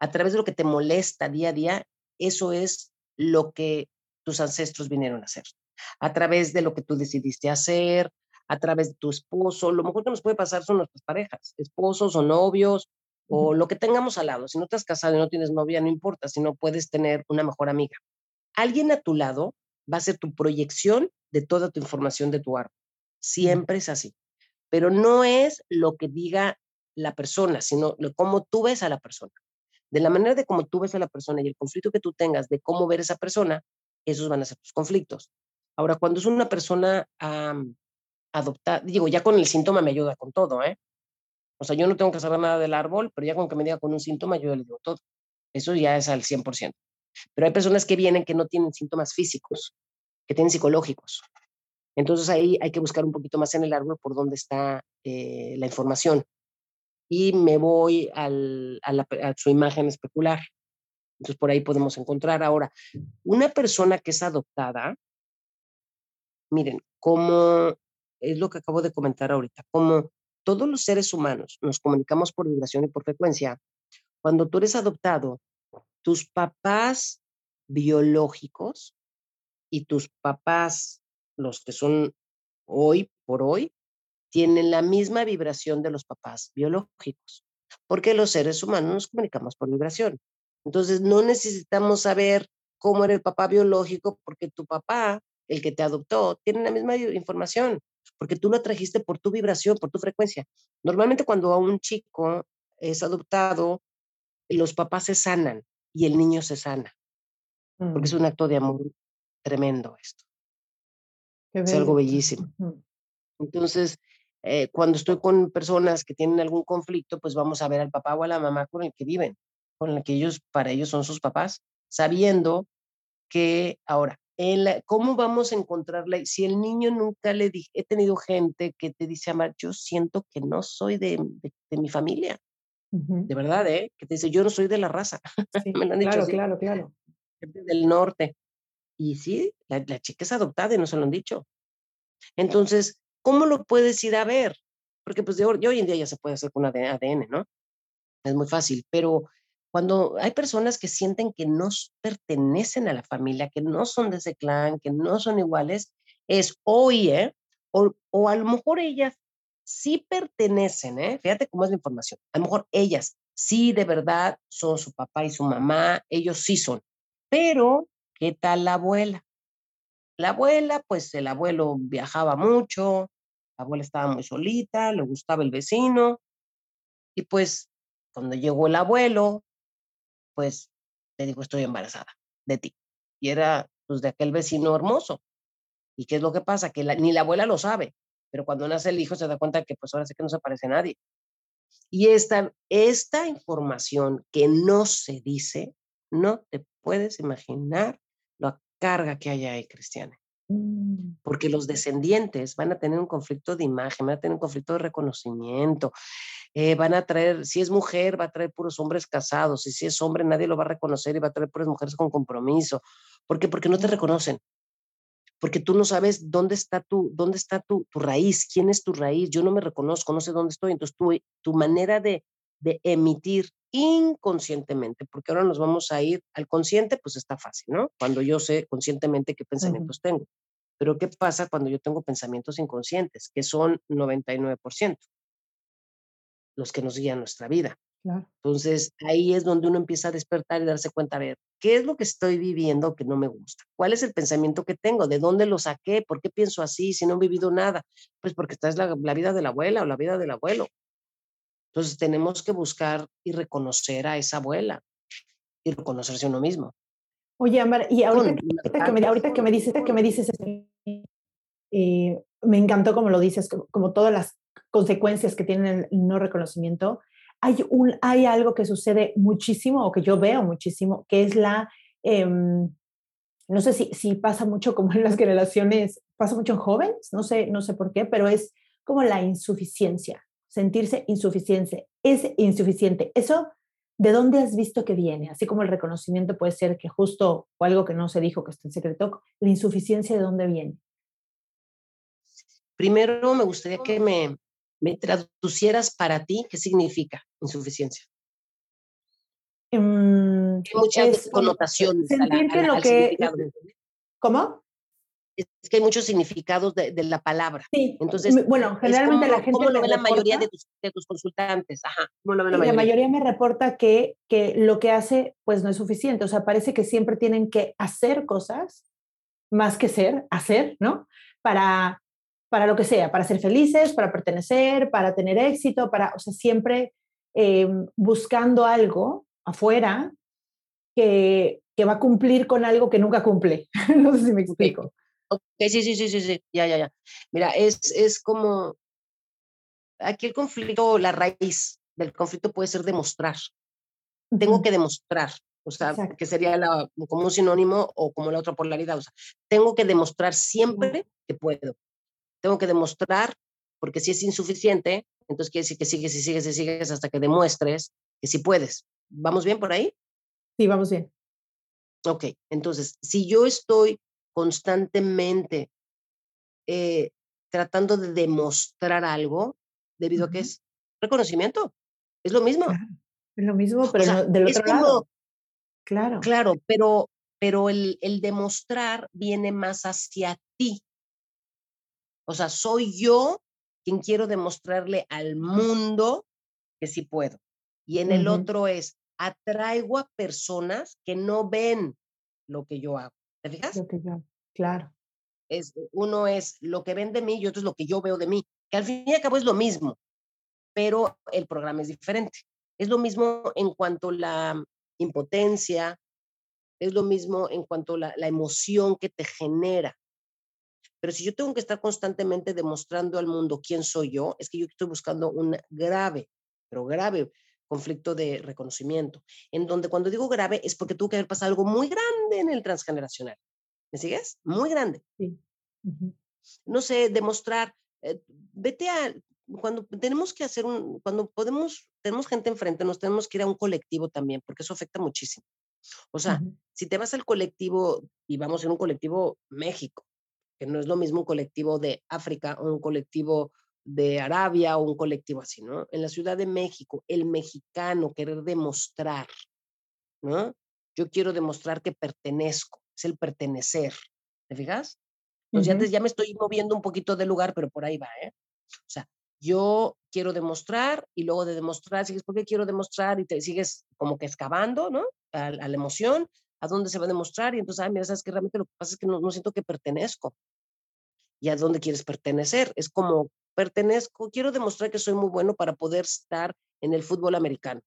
a través de lo que te molesta día a día, eso es lo que tus ancestros vinieron a hacer. A través de lo que tú decidiste hacer, a través de tu esposo, lo mejor que nos puede pasar son nuestras parejas, esposos o novios, o lo que tengamos al lado. Si no te has casado y no tienes novia, no importa, si no puedes tener una mejor amiga. Alguien a tu lado va a ser tu proyección de toda tu información de tu árbol. Siempre es así. Pero no es lo que diga la persona, sino lo, cómo tú ves a la persona. De la manera de cómo tú ves a la persona y el conflicto que tú tengas de cómo ver a esa persona, esos van a ser tus conflictos. Ahora, cuando es una persona am, adoptada, digo, ya con el síntoma me ayuda con todo, ¿eh? O sea, yo no tengo que saber nada del árbol, pero ya con que me diga con un síntoma, yo le digo todo. Eso ya es al 100%. Pero hay personas que vienen que no tienen síntomas físicos, que tienen psicológicos. Entonces ahí hay que buscar un poquito más en el árbol por dónde está eh, la información. Y me voy al, a, la- a su imagen especular. Entonces por ahí podemos encontrar. Ahora, una persona que es adoptada, miren, como es lo que acabo de comentar ahorita, como todos los seres humanos nos comunicamos por vibración y por frecuencia, cuando tú eres adoptado, tus papás biológicos y tus papás, los que son hoy por hoy, tienen la misma vibración de los papás biológicos, porque los seres humanos nos comunicamos por vibración. Entonces, no necesitamos saber cómo era el papá biológico, porque tu papá, el que te adoptó, tiene la misma información, porque tú lo trajiste por tu vibración, por tu frecuencia. Normalmente cuando a un chico es adoptado, los papás se sanan y el niño se sana, porque es Mm, un acto de amor tremendo esto. Es algo bellísimo. Entonces, eh, cuando estoy con personas que tienen algún conflicto, pues vamos a ver al papá o a la mamá con el que viven, con el que ellos, para ellos son sus papás, sabiendo que ahora, en la- ¿cómo vamos a encontrarla? Si el niño nunca le dije, he tenido gente que te dice, Amar, yo siento que no soy de, de- de mi familia, de verdad, ¿eh? Que te dice, yo no soy de la raza. Sí, Me lo han dicho claro, así, claro, claro. del norte. Y sí, la, la chica es adoptada y no se lo han dicho. Entonces, ¿cómo lo puedes ir a ver? Porque pues de hoy en día ya se puede hacer con ADN, ¿no? Es muy fácil, pero cuando hay personas que sienten que no pertenecen a la familia, que no son de ese clan, que no son iguales, es hoy, ¿eh? O, o a lo mejor ellas sí pertenecen, ¿eh? Fíjate cómo es la información. A lo mejor ellas sí de verdad son su papá y su mamá, ellos sí son. Pero, ¿qué tal la abuela? La abuela, pues el abuelo viajaba mucho, la abuela estaba muy solita, le gustaba el vecino, y pues cuando llegó el abuelo, pues le dijo, estoy embarazada de ti. Y era pues de aquel vecino hermoso. ¿Y qué es lo que pasa? Que ni la abuela lo sabe, pero cuando nace el hijo se da cuenta que pues ahora sí que no se parece a nadie. Y esta, esta información que no se dice, no te puedes imaginar la carga que hay ahí, Cristiana porque los descendientes van a tener un conflicto de imagen, van a tener un conflicto de reconocimiento, eh, van a traer, si es mujer, va a traer puros hombres casados, y si es hombre, nadie lo va a reconocer y va a traer puras mujeres con compromiso. ¿Por qué? Porque no te reconocen. porque tú no sabes dónde está tu, dónde está tu, tu raíz, quién es tu raíz, yo no me reconozco, no sé dónde estoy, entonces tu, tu manera de, de emitir inconscientemente, porque ahora nos vamos a ir al consciente, pues está fácil, ¿no? Cuando yo sé conscientemente qué pensamientos tengo. Pero ¿qué pasa cuando yo tengo pensamientos inconscientes, que son 99%, los que nos guían nuestra vida? Entonces, ahí es donde uno empieza a despertar y darse cuenta, a ver, ¿qué es lo que estoy viviendo que no me gusta? ¿Cuál es el pensamiento que tengo? ¿De dónde lo saqué? ¿Por qué pienso así si no he vivido nada? Pues porque esta es la, la vida de la abuela o la vida del abuelo. Entonces, tenemos que buscar y reconocer a esa abuela y reconocerse uno mismo. Oye, Amar, y ahorita, que, me, ahorita que me dices, que me dices, eh, me encantó como lo dices, como, todas las consecuencias que tiene el no reconocimiento. Hay, un, hay algo que sucede muchísimo o que yo veo muchísimo, que es la, em, no sé si, si pasa mucho como en las generaciones, pasa mucho en jóvenes, no sé, no sé por qué, pero es como la insuficiencia, sentirse insuficiente, es insuficiente. Eso ¿de dónde has visto que viene? Así como el reconocimiento puede ser que justo o algo que no se dijo que está en secreto, la insuficiencia de dónde viene. Primero me gustaría que me, me traducieras para ti qué significa insuficiencia. Um, muchas connotaciones. lo que, ¿Cómo? Es que hay muchos significados de, la palabra. Sí. Entonces, bueno, generalmente la gente. ¿Cómo lo ve la mayoría de tus, de tus consultantes? Ajá. ¿cómo lo ve la, mayoría? la mayoría me reporta que, que lo que hace, pues no es suficiente. O sea, parece que siempre tienen que hacer cosas más que ser, hacer, ¿no? Para, para lo que sea, para ser felices, para pertenecer, para tener éxito, para, o sea, siempre eh, buscando algo afuera que, que va a cumplir con algo que nunca cumple. no sé si me explico. Ok, sí, sí, sí, sí, sí, ya, ya, ya. Mira, es, es como, aquí el conflicto, la raíz del conflicto puede ser demostrar. Tengo que demostrar, o sea, que sería la, como un sinónimo o como la otra polaridad. O sea, tengo que demostrar siempre que puedo. Tengo que demostrar, porque si es insuficiente, entonces quiere decir que sigues y sigues y sigues hasta que demuestres que sí puedes. ¿Vamos bien por ahí? Sí, vamos bien. Ok, entonces, si yo estoy constantemente eh, tratando de demostrar algo, debido a que es reconocimiento. Es lo mismo. es lo mismo, pero del otro lado. Claro. Claro, pero, pero el, el demostrar viene más hacia ti. O sea, soy yo quien quiero demostrarle al mundo que sí puedo. Y en el otro es, atraigo a personas que no ven lo que yo hago. ¿Te fijas? claro. Es, uno es lo que ven de mí y otro es lo que yo veo de mí, que al fin y al cabo es lo mismo, pero el programa es diferente. Es lo mismo en cuanto a la impotencia, es lo mismo en cuanto a la, la emoción que te genera. Pero si yo tengo que estar constantemente demostrando al mundo quién soy yo, es que yo estoy buscando un grave, pero grave conflicto de reconocimiento, en donde cuando digo grave es porque tuvo que haber pasado algo muy grande en el transgeneracional. ¿Me sigues? Muy grande. Sí. No sé, demostrar, eh, vete a, cuando tenemos que hacer un, cuando podemos, tenemos gente enfrente, nos tenemos que ir a un colectivo también, porque eso afecta muchísimo. O sea, si te vas al colectivo y vamos en un colectivo México, que no es lo mismo un colectivo de África o un colectivo de Arabia o un colectivo así, ¿no? En la Ciudad de México, el mexicano querer demostrar, ¿no? Yo quiero demostrar que pertenezco, es el pertenecer, ¿te fijas? Entonces ya, me estoy moviendo un poquito del lugar, pero por ahí va, ¿eh? O sea, yo quiero demostrar y luego de demostrar, sigues, ¿por qué quiero demostrar? Y te sigues como que excavando, ¿no? A, la emoción, a dónde se va a demostrar y entonces, ah, mira, sabes que realmente lo que pasa es que no, no siento que pertenezco. ¿Y a dónde quieres pertenecer? Es como pertenezco, quiero demostrar que soy muy bueno para poder estar en el fútbol americano,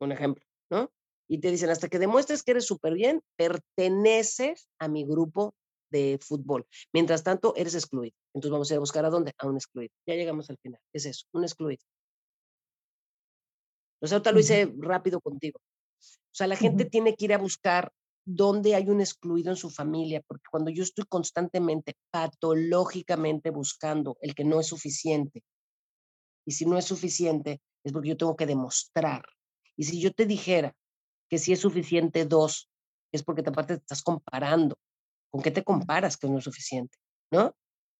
un ejemplo, ¿no? Y te dicen, hasta que demuestres que eres súper bien, perteneces a mi grupo de fútbol. Mientras tanto, eres excluido. Entonces vamos a ir a buscar a dónde? A un excluido. Ya llegamos al final. Es eso, un excluido. O sea, ahorita lo hice rápido contigo. O sea, la gente tiene que ir a buscar dónde hay un excluido en su familia, porque cuando yo estoy constantemente, patológicamente buscando el que no es suficiente, y si no es suficiente, es porque yo tengo que demostrar. Y si yo te dijera que si es suficiente dos, es porque aparte te estás comparando. ¿Con qué te comparas que no es suficiente? ¿No?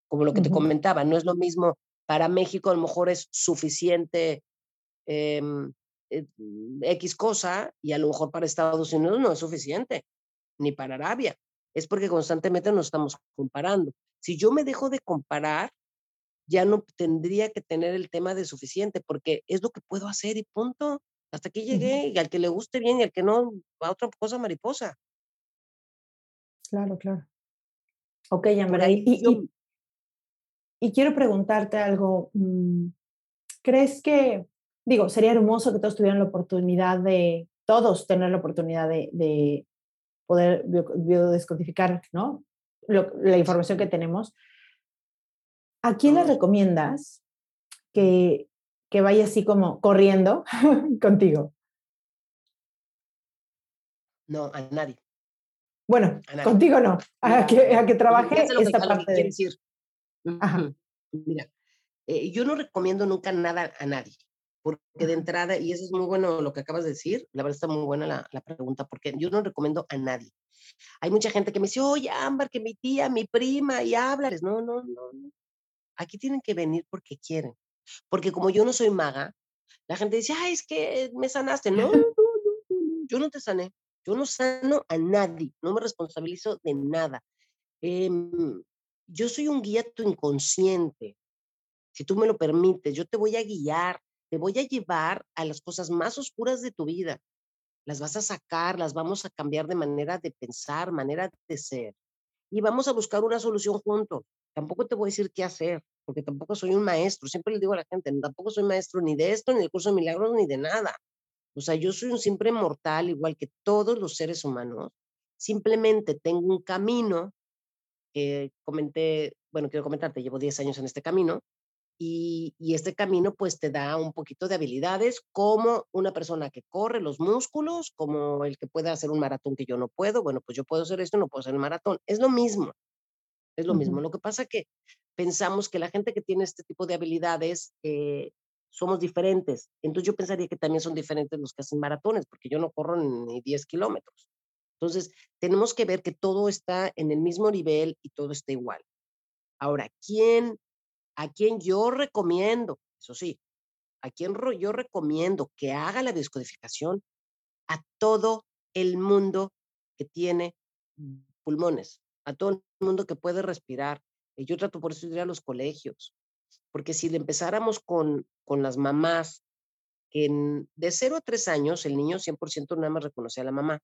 Como lo que te comentaba, no es lo mismo para México, a lo mejor es suficiente em, eh, X cosa y a lo mejor para Estados Unidos no es suficiente, ni para Arabia. Es porque constantemente nos estamos comparando. Si yo me dejo de comparar, ya no tendría que tener el tema de suficiente, porque es lo que puedo hacer y punto. Hasta aquí llegué y al que le guste bien y al que no, va otra cosa mariposa. Claro, claro. Ok, Yamara. Y, y, y, quiero preguntarte algo. Mm, ¿Crees que, digo, sería hermoso que todos tuvieran la oportunidad de, todos tener la oportunidad de, de poder biodescodificar, ¿no? la información que tenemos. ¿A quién le recomiendas que, que vaya así como corriendo contigo? No, a nadie. Bueno, contigo no, a, que, a que trabaje esta parte. De... Decir. Mira, eh, yo no recomiendo nunca nada a nadie, porque de entrada, y eso es muy bueno lo que acabas de decir, la verdad está muy buena la, la pregunta, porque yo no recomiendo a nadie. Hay mucha gente que me dice, oye, Ámbar, que mi tía, mi prima, y háblales. No, no, no, no. Aquí tienen que venir porque quieren. Porque como yo no soy maga, la gente dice, ay, es que me sanaste. No, no, no, no, yo no te sané. Yo no sano a nadie, no me responsabilizo de nada. Em, yo soy un guía tu inconsciente. Si tú me lo permites, yo te voy a guiar, te voy a llevar a las cosas más oscuras de tu vida. Las vas a sacar, las vamos a cambiar de manera de pensar, manera de ser. Y vamos a buscar una solución juntos. Tampoco te voy a decir qué hacer, porque tampoco soy un maestro. Siempre le digo a la gente, tampoco soy maestro ni de esto, ni del curso de milagros, ni de nada. O sea, yo soy un simple mortal, igual que todos los seres humanos. Simplemente tengo un camino que comenté, bueno, quiero comentarte, llevo 10 años en este camino y, y, este camino pues te da un poquito de habilidades como una persona que corre los músculos, como el que puede hacer un maratón que yo no puedo. Bueno, pues yo puedo hacer esto, no puedo hacer el maratón. Es lo mismo, es lo mismo. Lo que pasa que pensamos que la gente que tiene este tipo de habilidades eh, somos diferentes. Entonces yo pensaría que también son diferentes los que hacen maratones, porque yo no corro ni 10 kilómetros. Entonces, tenemos que ver que todo está en el mismo nivel y todo está igual. Ahora, ¿quién, a quién yo recomiendo? Eso sí, a quién yo recomiendo que haga la descodificación a todo el mundo que tiene pulmones, a todo el mundo que puede respirar. Yo trato por eso de ir a los colegios, porque si le empezáramos con, con las mamás, que de 0 a 3 años el niño 100% nada más reconoce a la mamá.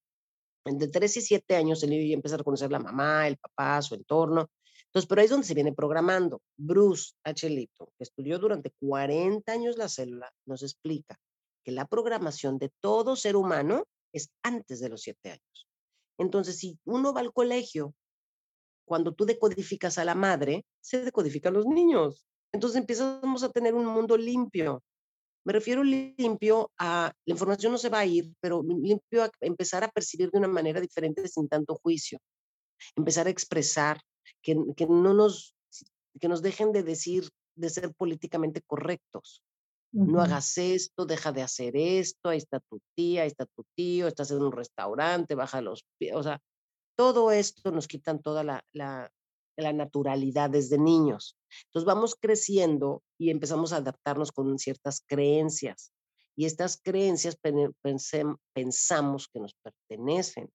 De 3 y 7 años el niño ya empieza a reconocer a la mamá, el papá, su entorno. Entonces, pero ahí es donde se viene programando. Bruce H. Lipton, que estudió durante 40 años la célula, nos explica que la programación de todo ser humano es antes de los 7 años. Entonces, si uno va al colegio, cuando tú decodificas a la madre, se decodifican los niños. Entonces empezamos a tener un mundo limpio. Me refiero limpio a, la información no se va a ir, pero limpio a empezar a percibir de una manera diferente sin tanto juicio. Empezar a expresar, que, que no nos, que nos dejen de decir, de ser políticamente correctos. No hagas esto, deja de hacer esto, ahí está tu tía, ahí está tu tío, estás en un restaurante, baja los pies, o sea, todo esto nos quitan toda la, la, la naturalidad desde niños. Entonces vamos creciendo y empezamos a adaptarnos con ciertas creencias. Y estas creencias pensamos que nos pertenecen,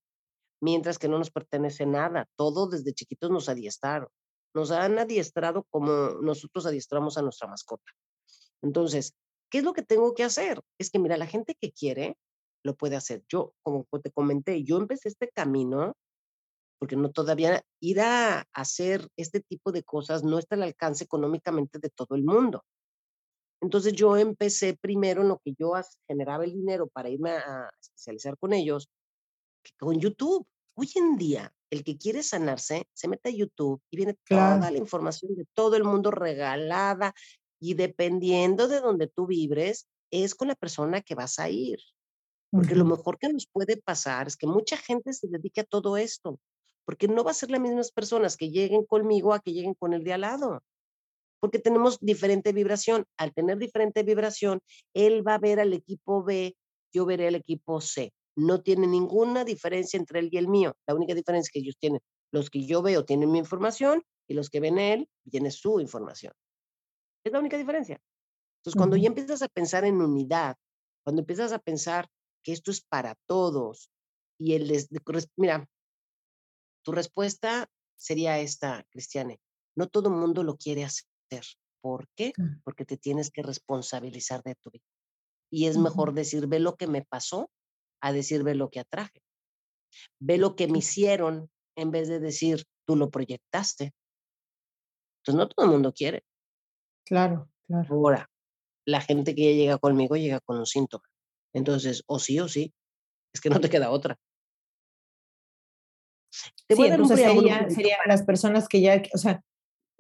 mientras que no nos pertenece nada. Todo desde chiquitos nos adiestraron. Nos han adiestrado como nosotros adiestramos a nuestra mascota. Entonces, ¿qué es lo que tengo que hacer? Es que, mira, la gente que quiere lo puede hacer. Yo, como te comenté, yo empecé este camino porque no todavía ir a hacer este tipo de cosas no está al alcance económicamente de todo el mundo. Entonces yo empecé primero en lo que yo generaba el dinero para irme a especializar con ellos, con YouTube. Hoy en día, el que quiere sanarse se mete a YouTube y viene toda la información de todo el mundo regalada y dependiendo de donde tú vibres, es con la persona que vas a ir. Porque lo mejor que nos puede pasar es que mucha gente se dedique a todo esto porque no va a ser las mismas personas que lleguen conmigo a que lleguen con el de al lado, porque tenemos diferente vibración. Al tener diferente vibración, él va a ver al equipo B, yo veré al equipo C. No tiene ninguna diferencia entre él y el mío. La única diferencia es que ellos tienen Los que yo veo tienen mi información y los que ven él tienen su información. Es la única diferencia. Entonces, cuando ya empiezas a pensar en unidad, cuando empiezas a pensar que esto es para todos y el, mira, tu respuesta sería esta, Cristiane. No todo el mundo lo quiere hacer. ¿Por qué? Porque te tienes que responsabilizar de tu vida. Y es mejor decir, ve lo que me pasó, a decir, ve lo que atraje. Ve lo que me hicieron en vez de decir, tú lo proyectaste. Entonces, no todo el mundo quiere. Claro, claro. Ahora, la gente que ya llega conmigo llega con un síntoma. Entonces, o sí o sí, es que no te queda otra. Te sí, entonces sería, sería las personas que ya, o sea,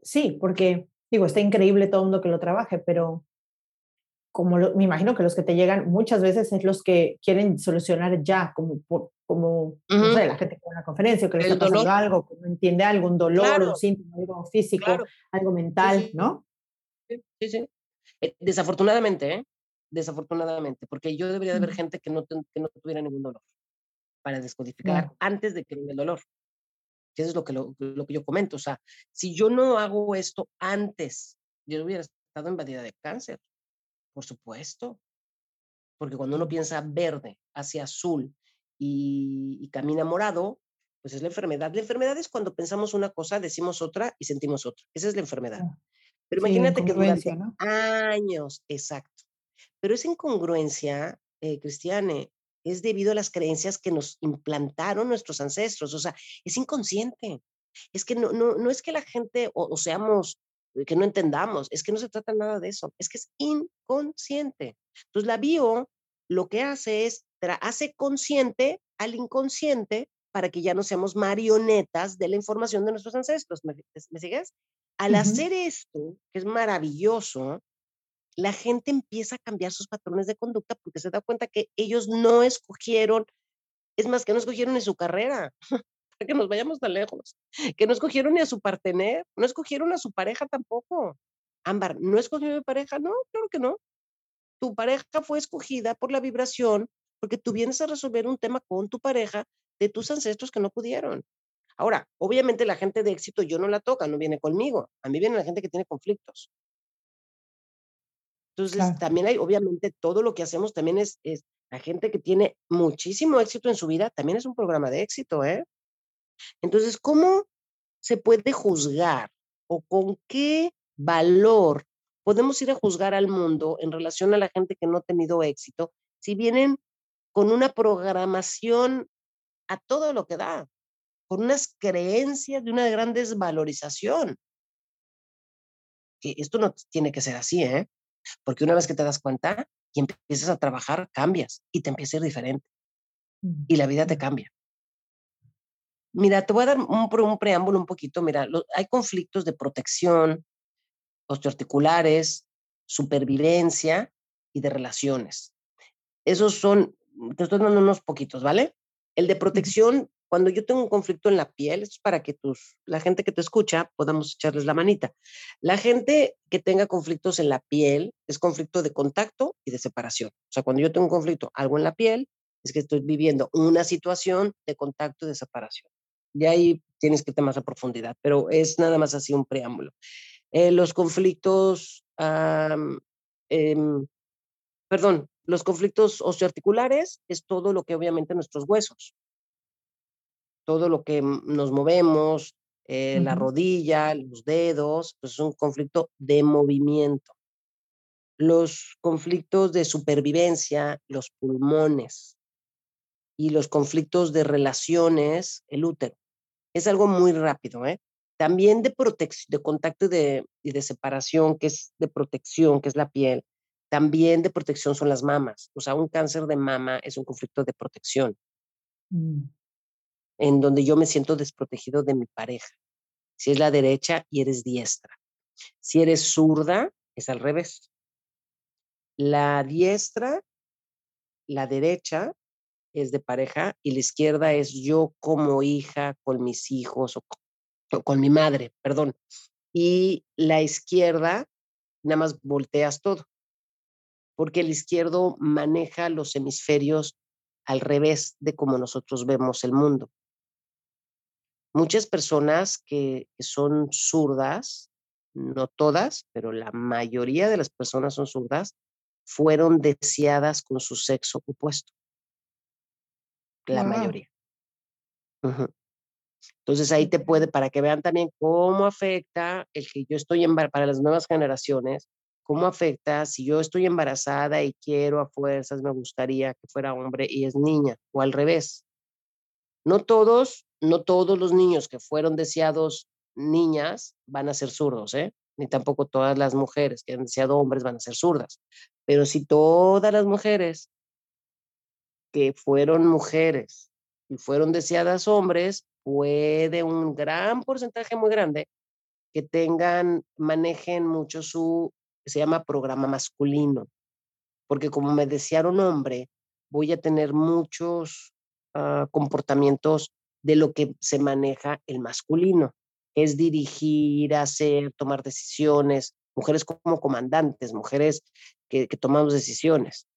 sí, porque digo, está increíble todo el mundo que lo trabaje, pero como me imagino que los que te llegan muchas veces es los que quieren solucionar ya, como, como no sé, la gente que va a una conferencia o que le está pasando algo, que no entiende algún dolor, un síntoma, algo físico, algo mental, ¿no? Sí, sí. Eh, desafortunadamente, ¿eh? Desafortunadamente, porque yo debería de ver gente que no, que no tuviera ningún dolor para descodificar antes de que venga el dolor. Eso es lo que, lo, que yo comento. O sea, si yo no hago esto antes, yo hubiera estado invadida de cáncer, por supuesto. Porque cuando uno piensa verde hacia azul y, camina morado, pues es la enfermedad. La enfermedad es cuando pensamos una cosa, decimos otra y sentimos otra. Esa es la enfermedad. Pero imagínate que durante años, exacto. Pero esa incongruencia, eh, Cristiane, es debido a las creencias que nos implantaron nuestros ancestros, o sea, es inconsciente. Es que no, no, no es que la gente o, seamos, que no entendamos, es que no se trata nada de eso, es que es inconsciente. Entonces la bio lo que hace es, hace consciente al inconsciente para que ya no seamos marionetas de la información de nuestros ancestros. ¿Me, sigues? Al hacer esto, que es maravilloso, la gente empieza a cambiar sus patrones de conducta porque se da cuenta que ellos no escogieron, es más, que no escogieron ni su carrera, que nos vayamos tan lejos, que no escogieron ni a su partener, no escogieron a su pareja tampoco. Ámbar, ¿no escogió mi pareja? No, claro que no. Tu pareja fue escogida por la vibración porque tú vienes a resolver un tema con tu pareja de tus ancestros que no pudieron. Ahora, obviamente la gente de éxito yo no la toca, no viene conmigo. A mí viene la gente que tiene conflictos. Entonces, también hay, obviamente, todo lo que hacemos también es, es, la gente que tiene muchísimo éxito en su vida, también es un programa de éxito, ¿eh? Entonces, ¿cómo se puede juzgar o con qué valor podemos ir a juzgar al mundo en relación a la gente que no ha tenido éxito si vienen con una programación a todo lo que da, con unas creencias de una gran desvalorización? Que esto no tiene que ser así, ¿eh? Porque una vez que te das cuenta y empiezas a trabajar, cambias y te empieza a ir diferente. Y la vida te cambia. Mira, te voy a dar un, un preámbulo un poquito. Mira, hay conflictos de protección, osteoarticulares, supervivencia y de relaciones. Esos son, te estoy dando unos poquitos, ¿vale? El de protección cuando yo tengo un conflicto en la piel, es para que tus, la gente que te escucha podamos echarles la manita. La gente que tenga conflictos en la piel es conflicto de contacto y de separación. O sea, cuando yo tengo un conflicto, algo en la piel, es que estoy viviendo una situación de contacto y de separación. Y ahí tienes que tener más a profundidad, pero es nada más así un preámbulo. Eh, los conflictos, em, perdón, los conflictos osteoarticulares es todo lo que obviamente nuestros huesos, todo lo que nos movemos, eh, la rodilla, los dedos, pues es un conflicto de movimiento. Los conflictos de supervivencia, los pulmones y los conflictos de relaciones, el útero. Es algo muy rápido, ¿eh? También de protección, de contacto y de, y de separación, que es de protección, que es la piel. También de protección son las mamas. O sea, un cáncer de mama es un conflicto de protección. Mm en donde yo me siento desprotegido de mi pareja. Si es la derecha y eres diestra. Si eres zurda, es al revés. La diestra, la derecha es de pareja y la izquierda es yo como hija con mis hijos o con, mi madre, perdón. Y la izquierda, nada más volteas todo, porque el izquierdo maneja los hemisferios al revés de como nosotros vemos el mundo. muchas personas que, son zurdas, no todas, pero la mayoría de las personas son zurdas, fueron deseadas con su sexo opuesto. La mayoría. Entonces ahí te puede, para que vean también cómo afecta el que yo estoy embarazada, para las nuevas generaciones, cómo afecta si yo estoy embarazada y quiero a fuerzas, me gustaría que fuera hombre y es niña, o al revés. No todos, no todos los niños que fueron deseados niñas van a ser zurdos, ¿eh? Ni tampoco todas las mujeres que han deseado hombres van a ser zurdas. Pero si todas las mujeres que fueron mujeres y fueron deseadas hombres, puede un gran porcentaje muy grande que tengan, manejen mucho su, se llama programa masculino, porque como me desearon hombre, voy a tener muchos ah, comportamientos de lo que se maneja el masculino, es dirigir, hacer, tomar decisiones, mujeres como comandantes, mujeres que, que tomamos decisiones.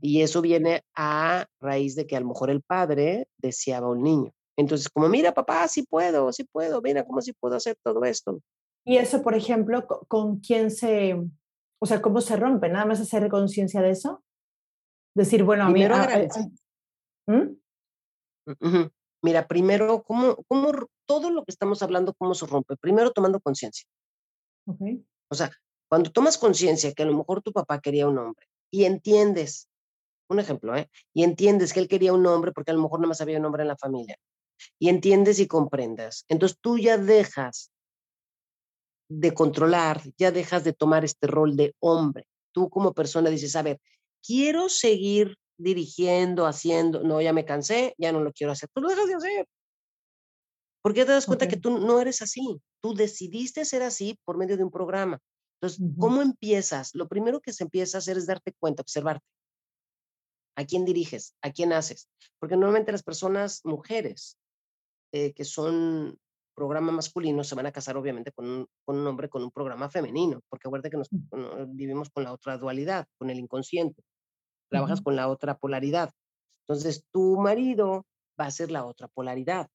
Y eso viene a raíz de que a lo mejor el padre deseaba un niño. Entonces, como, mira, papá, sí puedo, sí puedo, mira cómo sí puedo hacer todo esto. Y eso, por ejemplo, co- ¿con quién se, o sea, cómo se rompe? Nada más hacer conciencia de eso. Decir, bueno, a mí... Primero a- a- agradecer. ¿Mm? Mira, primero, ¿cómo, cómo todo lo que estamos hablando, cómo se rompe? Primero tomando conciencia. Ok. O sea, cuando tomas conciencia que a lo mejor tu papá quería un hombre y entiendes, un ejemplo, ¿eh? Y entiendes que él quería un hombre porque a lo mejor nada más había un hombre en la familia. Y entiendes y comprendas. Entonces tú ya dejas de controlar, ya dejas de tomar este rol de hombre. Tú como persona dices, a ver, quiero seguir dirigiendo, haciendo, no, ya me cansé, ya no lo quiero hacer. Tú lo dejas de hacer. Porque te das cuenta que tú no eres así. Tú decidiste ser así por medio de un programa. Entonces. ¿cómo empiezas? Lo primero que se empieza a hacer es darte cuenta, observarte. ¿A quién diriges? ¿A quién haces? Porque normalmente las personas, mujeres, eh, que son programa masculino, se van a casar obviamente con un, con un hombre con un programa femenino, porque acuérdate que nos, Mm. vivimos con la otra dualidad, con el inconsciente, trabajas con la otra polaridad. Entonces, tu marido va a ser la otra polaridad.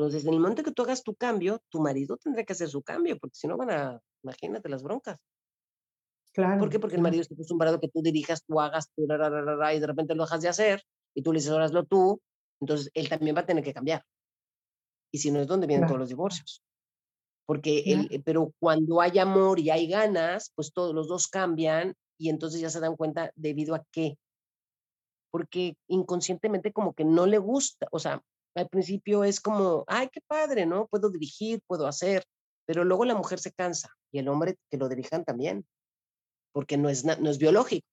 Entonces, en el momento que tú hagas tu cambio, tu marido tendrá que hacer su cambio, porque si no van a, imagínate las broncas. Claro. ¿Por qué? Porque el marido está acostumbrado a que tú dirijas, tú hagas, tú, ra, ra, ra, y de repente lo dejas de hacer, y tú le dices, hazlo tú, entonces él también va a tener que cambiar. Y si no es donde vienen todos Claro. los divorcios. Porque Claro. el, eh, pero cuando hay amor y hay ganas, pues todos los dos cambian y entonces ya se dan cuenta debido a qué. Porque inconscientemente como que no le gusta, o sea, al principio es como, ay, qué padre, ¿no? Puedo dirigir, puedo hacer, pero luego la mujer se cansa y el hombre que lo dirijan también, porque no es, no es biológico.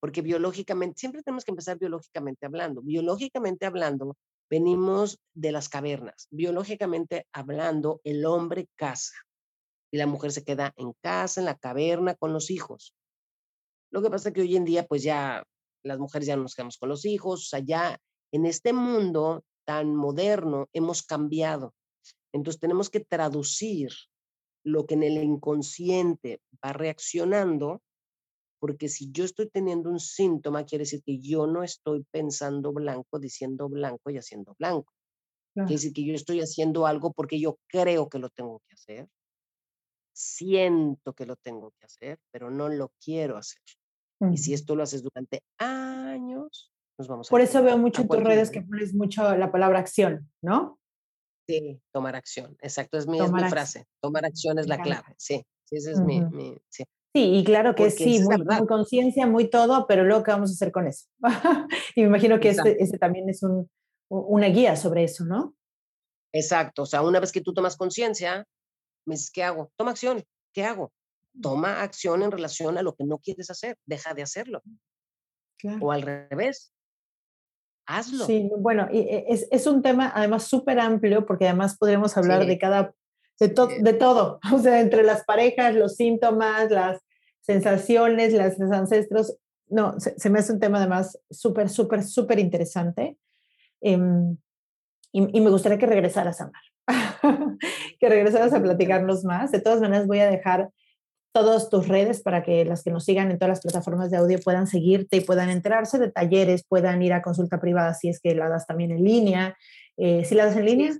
Porque biológicamente, siempre tenemos que empezar biológicamente hablando. Biológicamente hablando, venimos de las cavernas. Biológicamente hablando, el hombre caza y la mujer se queda en casa, en la caverna, con los hijos. Lo que pasa es que hoy en día, pues ya las mujeres ya no nos quedamos con los hijos, o sea, ya en este mundo tan moderno hemos cambiado. Entonces tenemos que traducir lo que en el inconsciente va reaccionando, porque si yo estoy teniendo un síntoma, quiere decir que yo no estoy pensando blanco, diciendo blanco y haciendo blanco. Claro. Quiere decir que yo estoy haciendo algo porque yo creo que lo tengo que hacer, siento que lo tengo que hacer, pero no lo quiero hacer. Y si esto lo haces durante años, nos vamos a Por eso veo mucho en tus redes que pones mucho la palabra acción, ¿no? Sí, tomar acción. Exacto, es mi, es frase. Tomar acción es la clave. Sí, sí, esa es mi, mi- sí. Sí, y claro que Porque sí, muy, conciencia, muy todo, pero luego, ¿qué vamos a hacer con eso? y me imagino que este, este también es un, una guía sobre eso, ¿no? Exacto. O sea, una vez que tú tomas conciencia, me dices, ¿qué hago? Toma acción. ¿Qué hago? Toma acción en relación a lo que no quieres hacer. Deja de hacerlo. Claro. O al revés, hazlo. Sí, bueno, y e- es, es un tema además súper amplio porque además podríamos hablar de Sí, cada, de, to- de todo, o sea, entre las parejas, los síntomas, las sensaciones, las, los ancestros. No, se, se me hace un tema además súper, súper, súper interesante. Em, y, y me gustaría que regresaras, Amar, que regresaras a platicarnos más. De todas maneras, voy a dejar todas tus redes para que las que nos sigan en todas las plataformas de audio puedan seguirte y puedan enterarse de talleres, puedan ir a consulta privada si es que la das también en línea, Eh, ¿Sí la das en línea?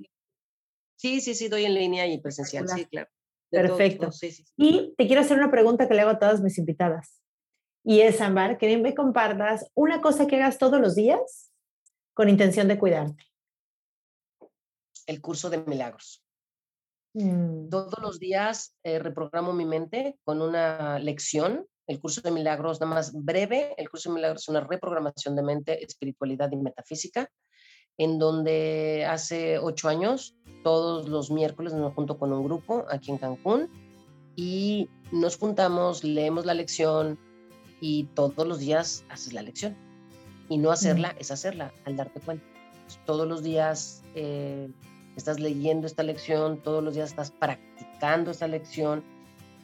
Sí, sí, sí, doy en línea y presencial, sí, claro. Perfecto. Y te quiero hacer una pregunta que le hago a todas mis invitadas. Y es, Ámbar, que me compartas una cosa que hagas todos los días con intención de cuidarte. El curso de milagros. Mm. Todos los días eh, reprogramo mi mente con una lección. El curso de milagros, nada más breve, el curso de milagros es una reprogramación de mente, espiritualidad y metafísica, en donde hace ocho años, todos los miércoles me junto con un grupo aquí en Cancún y nos juntamos, leemos la lección y todos los días haces la lección. Y no hacerla es hacerla al darte cuenta. Todos los días eh, estás leyendo esta lección, todos los días estás practicando esta lección.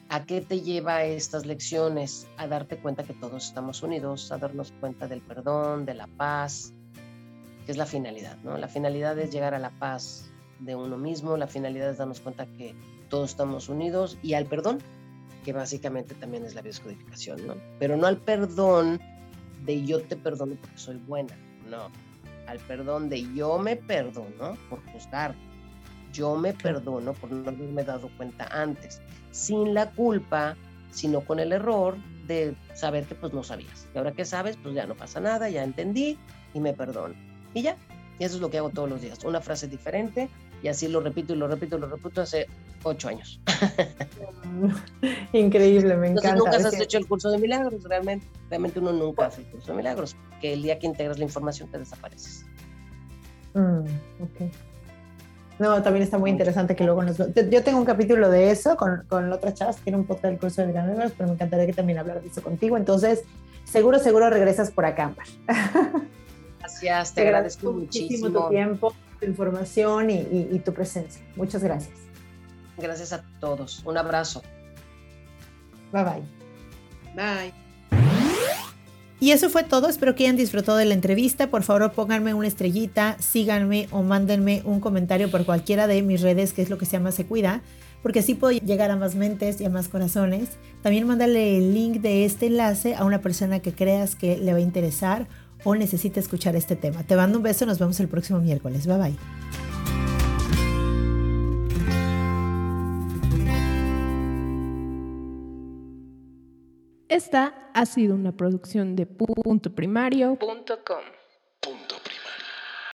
¿A qué te lleva estas lecciones? A darte cuenta que todos estamos unidos, a darnos cuenta del perdón, de la paz, que es la finalidad, ¿no? La finalidad es llegar a la paz de uno mismo, la finalidad es darnos cuenta que todos estamos unidos y al perdón, que básicamente también es la bioscodificación, ¿no? Pero no al perdón de yo te perdono porque soy buena, no, al perdón de yo me perdono por juzgar, yo me perdono por no haberme dado cuenta antes, sin la culpa, sino con el error de saber que pues no sabías. Y ahora que sabes, pues ya no pasa nada, ya entendí y me perdono. Y ya, y eso es lo que hago todos los días, una frase diferente y así lo repito y lo repito y lo repito hace ocho años. Increíble, me encanta. Entonces nunca has hecho el curso de milagros, realmente, realmente uno nunca hace el curso de milagros, que el día que integras la información te desapareces. Mm, ok. No, también está muy interesante que luego nos... Yo tengo un capítulo de eso con, con otras chavas que tienen un podcast del curso de milagros, pero me encantaría que también hablar de eso contigo. Entonces, seguro, seguro regresas por acá, Ampar. Gracias, te, te agradezco, muchísimo. tu tiempo, tu información y, y, y tu presencia. Muchas gracias. Gracias a todos. Un abrazo. Bye bye. Bye. Y eso fue todo, espero que hayan disfrutado de la entrevista. Por favor, pónganme una estrellita, síganme o mándenme un comentario por cualquiera de mis redes, que es lo que se llama Se Cuida, porque así puedo llegar a más mentes y a más corazones. También mándale el link de este enlace a una persona que creas que le va a interesar o necesita escuchar este tema. Te mando un beso, nos vemos el próximo miércoles. Bye bye. Esta ha sido una producción de puntoprimario.com.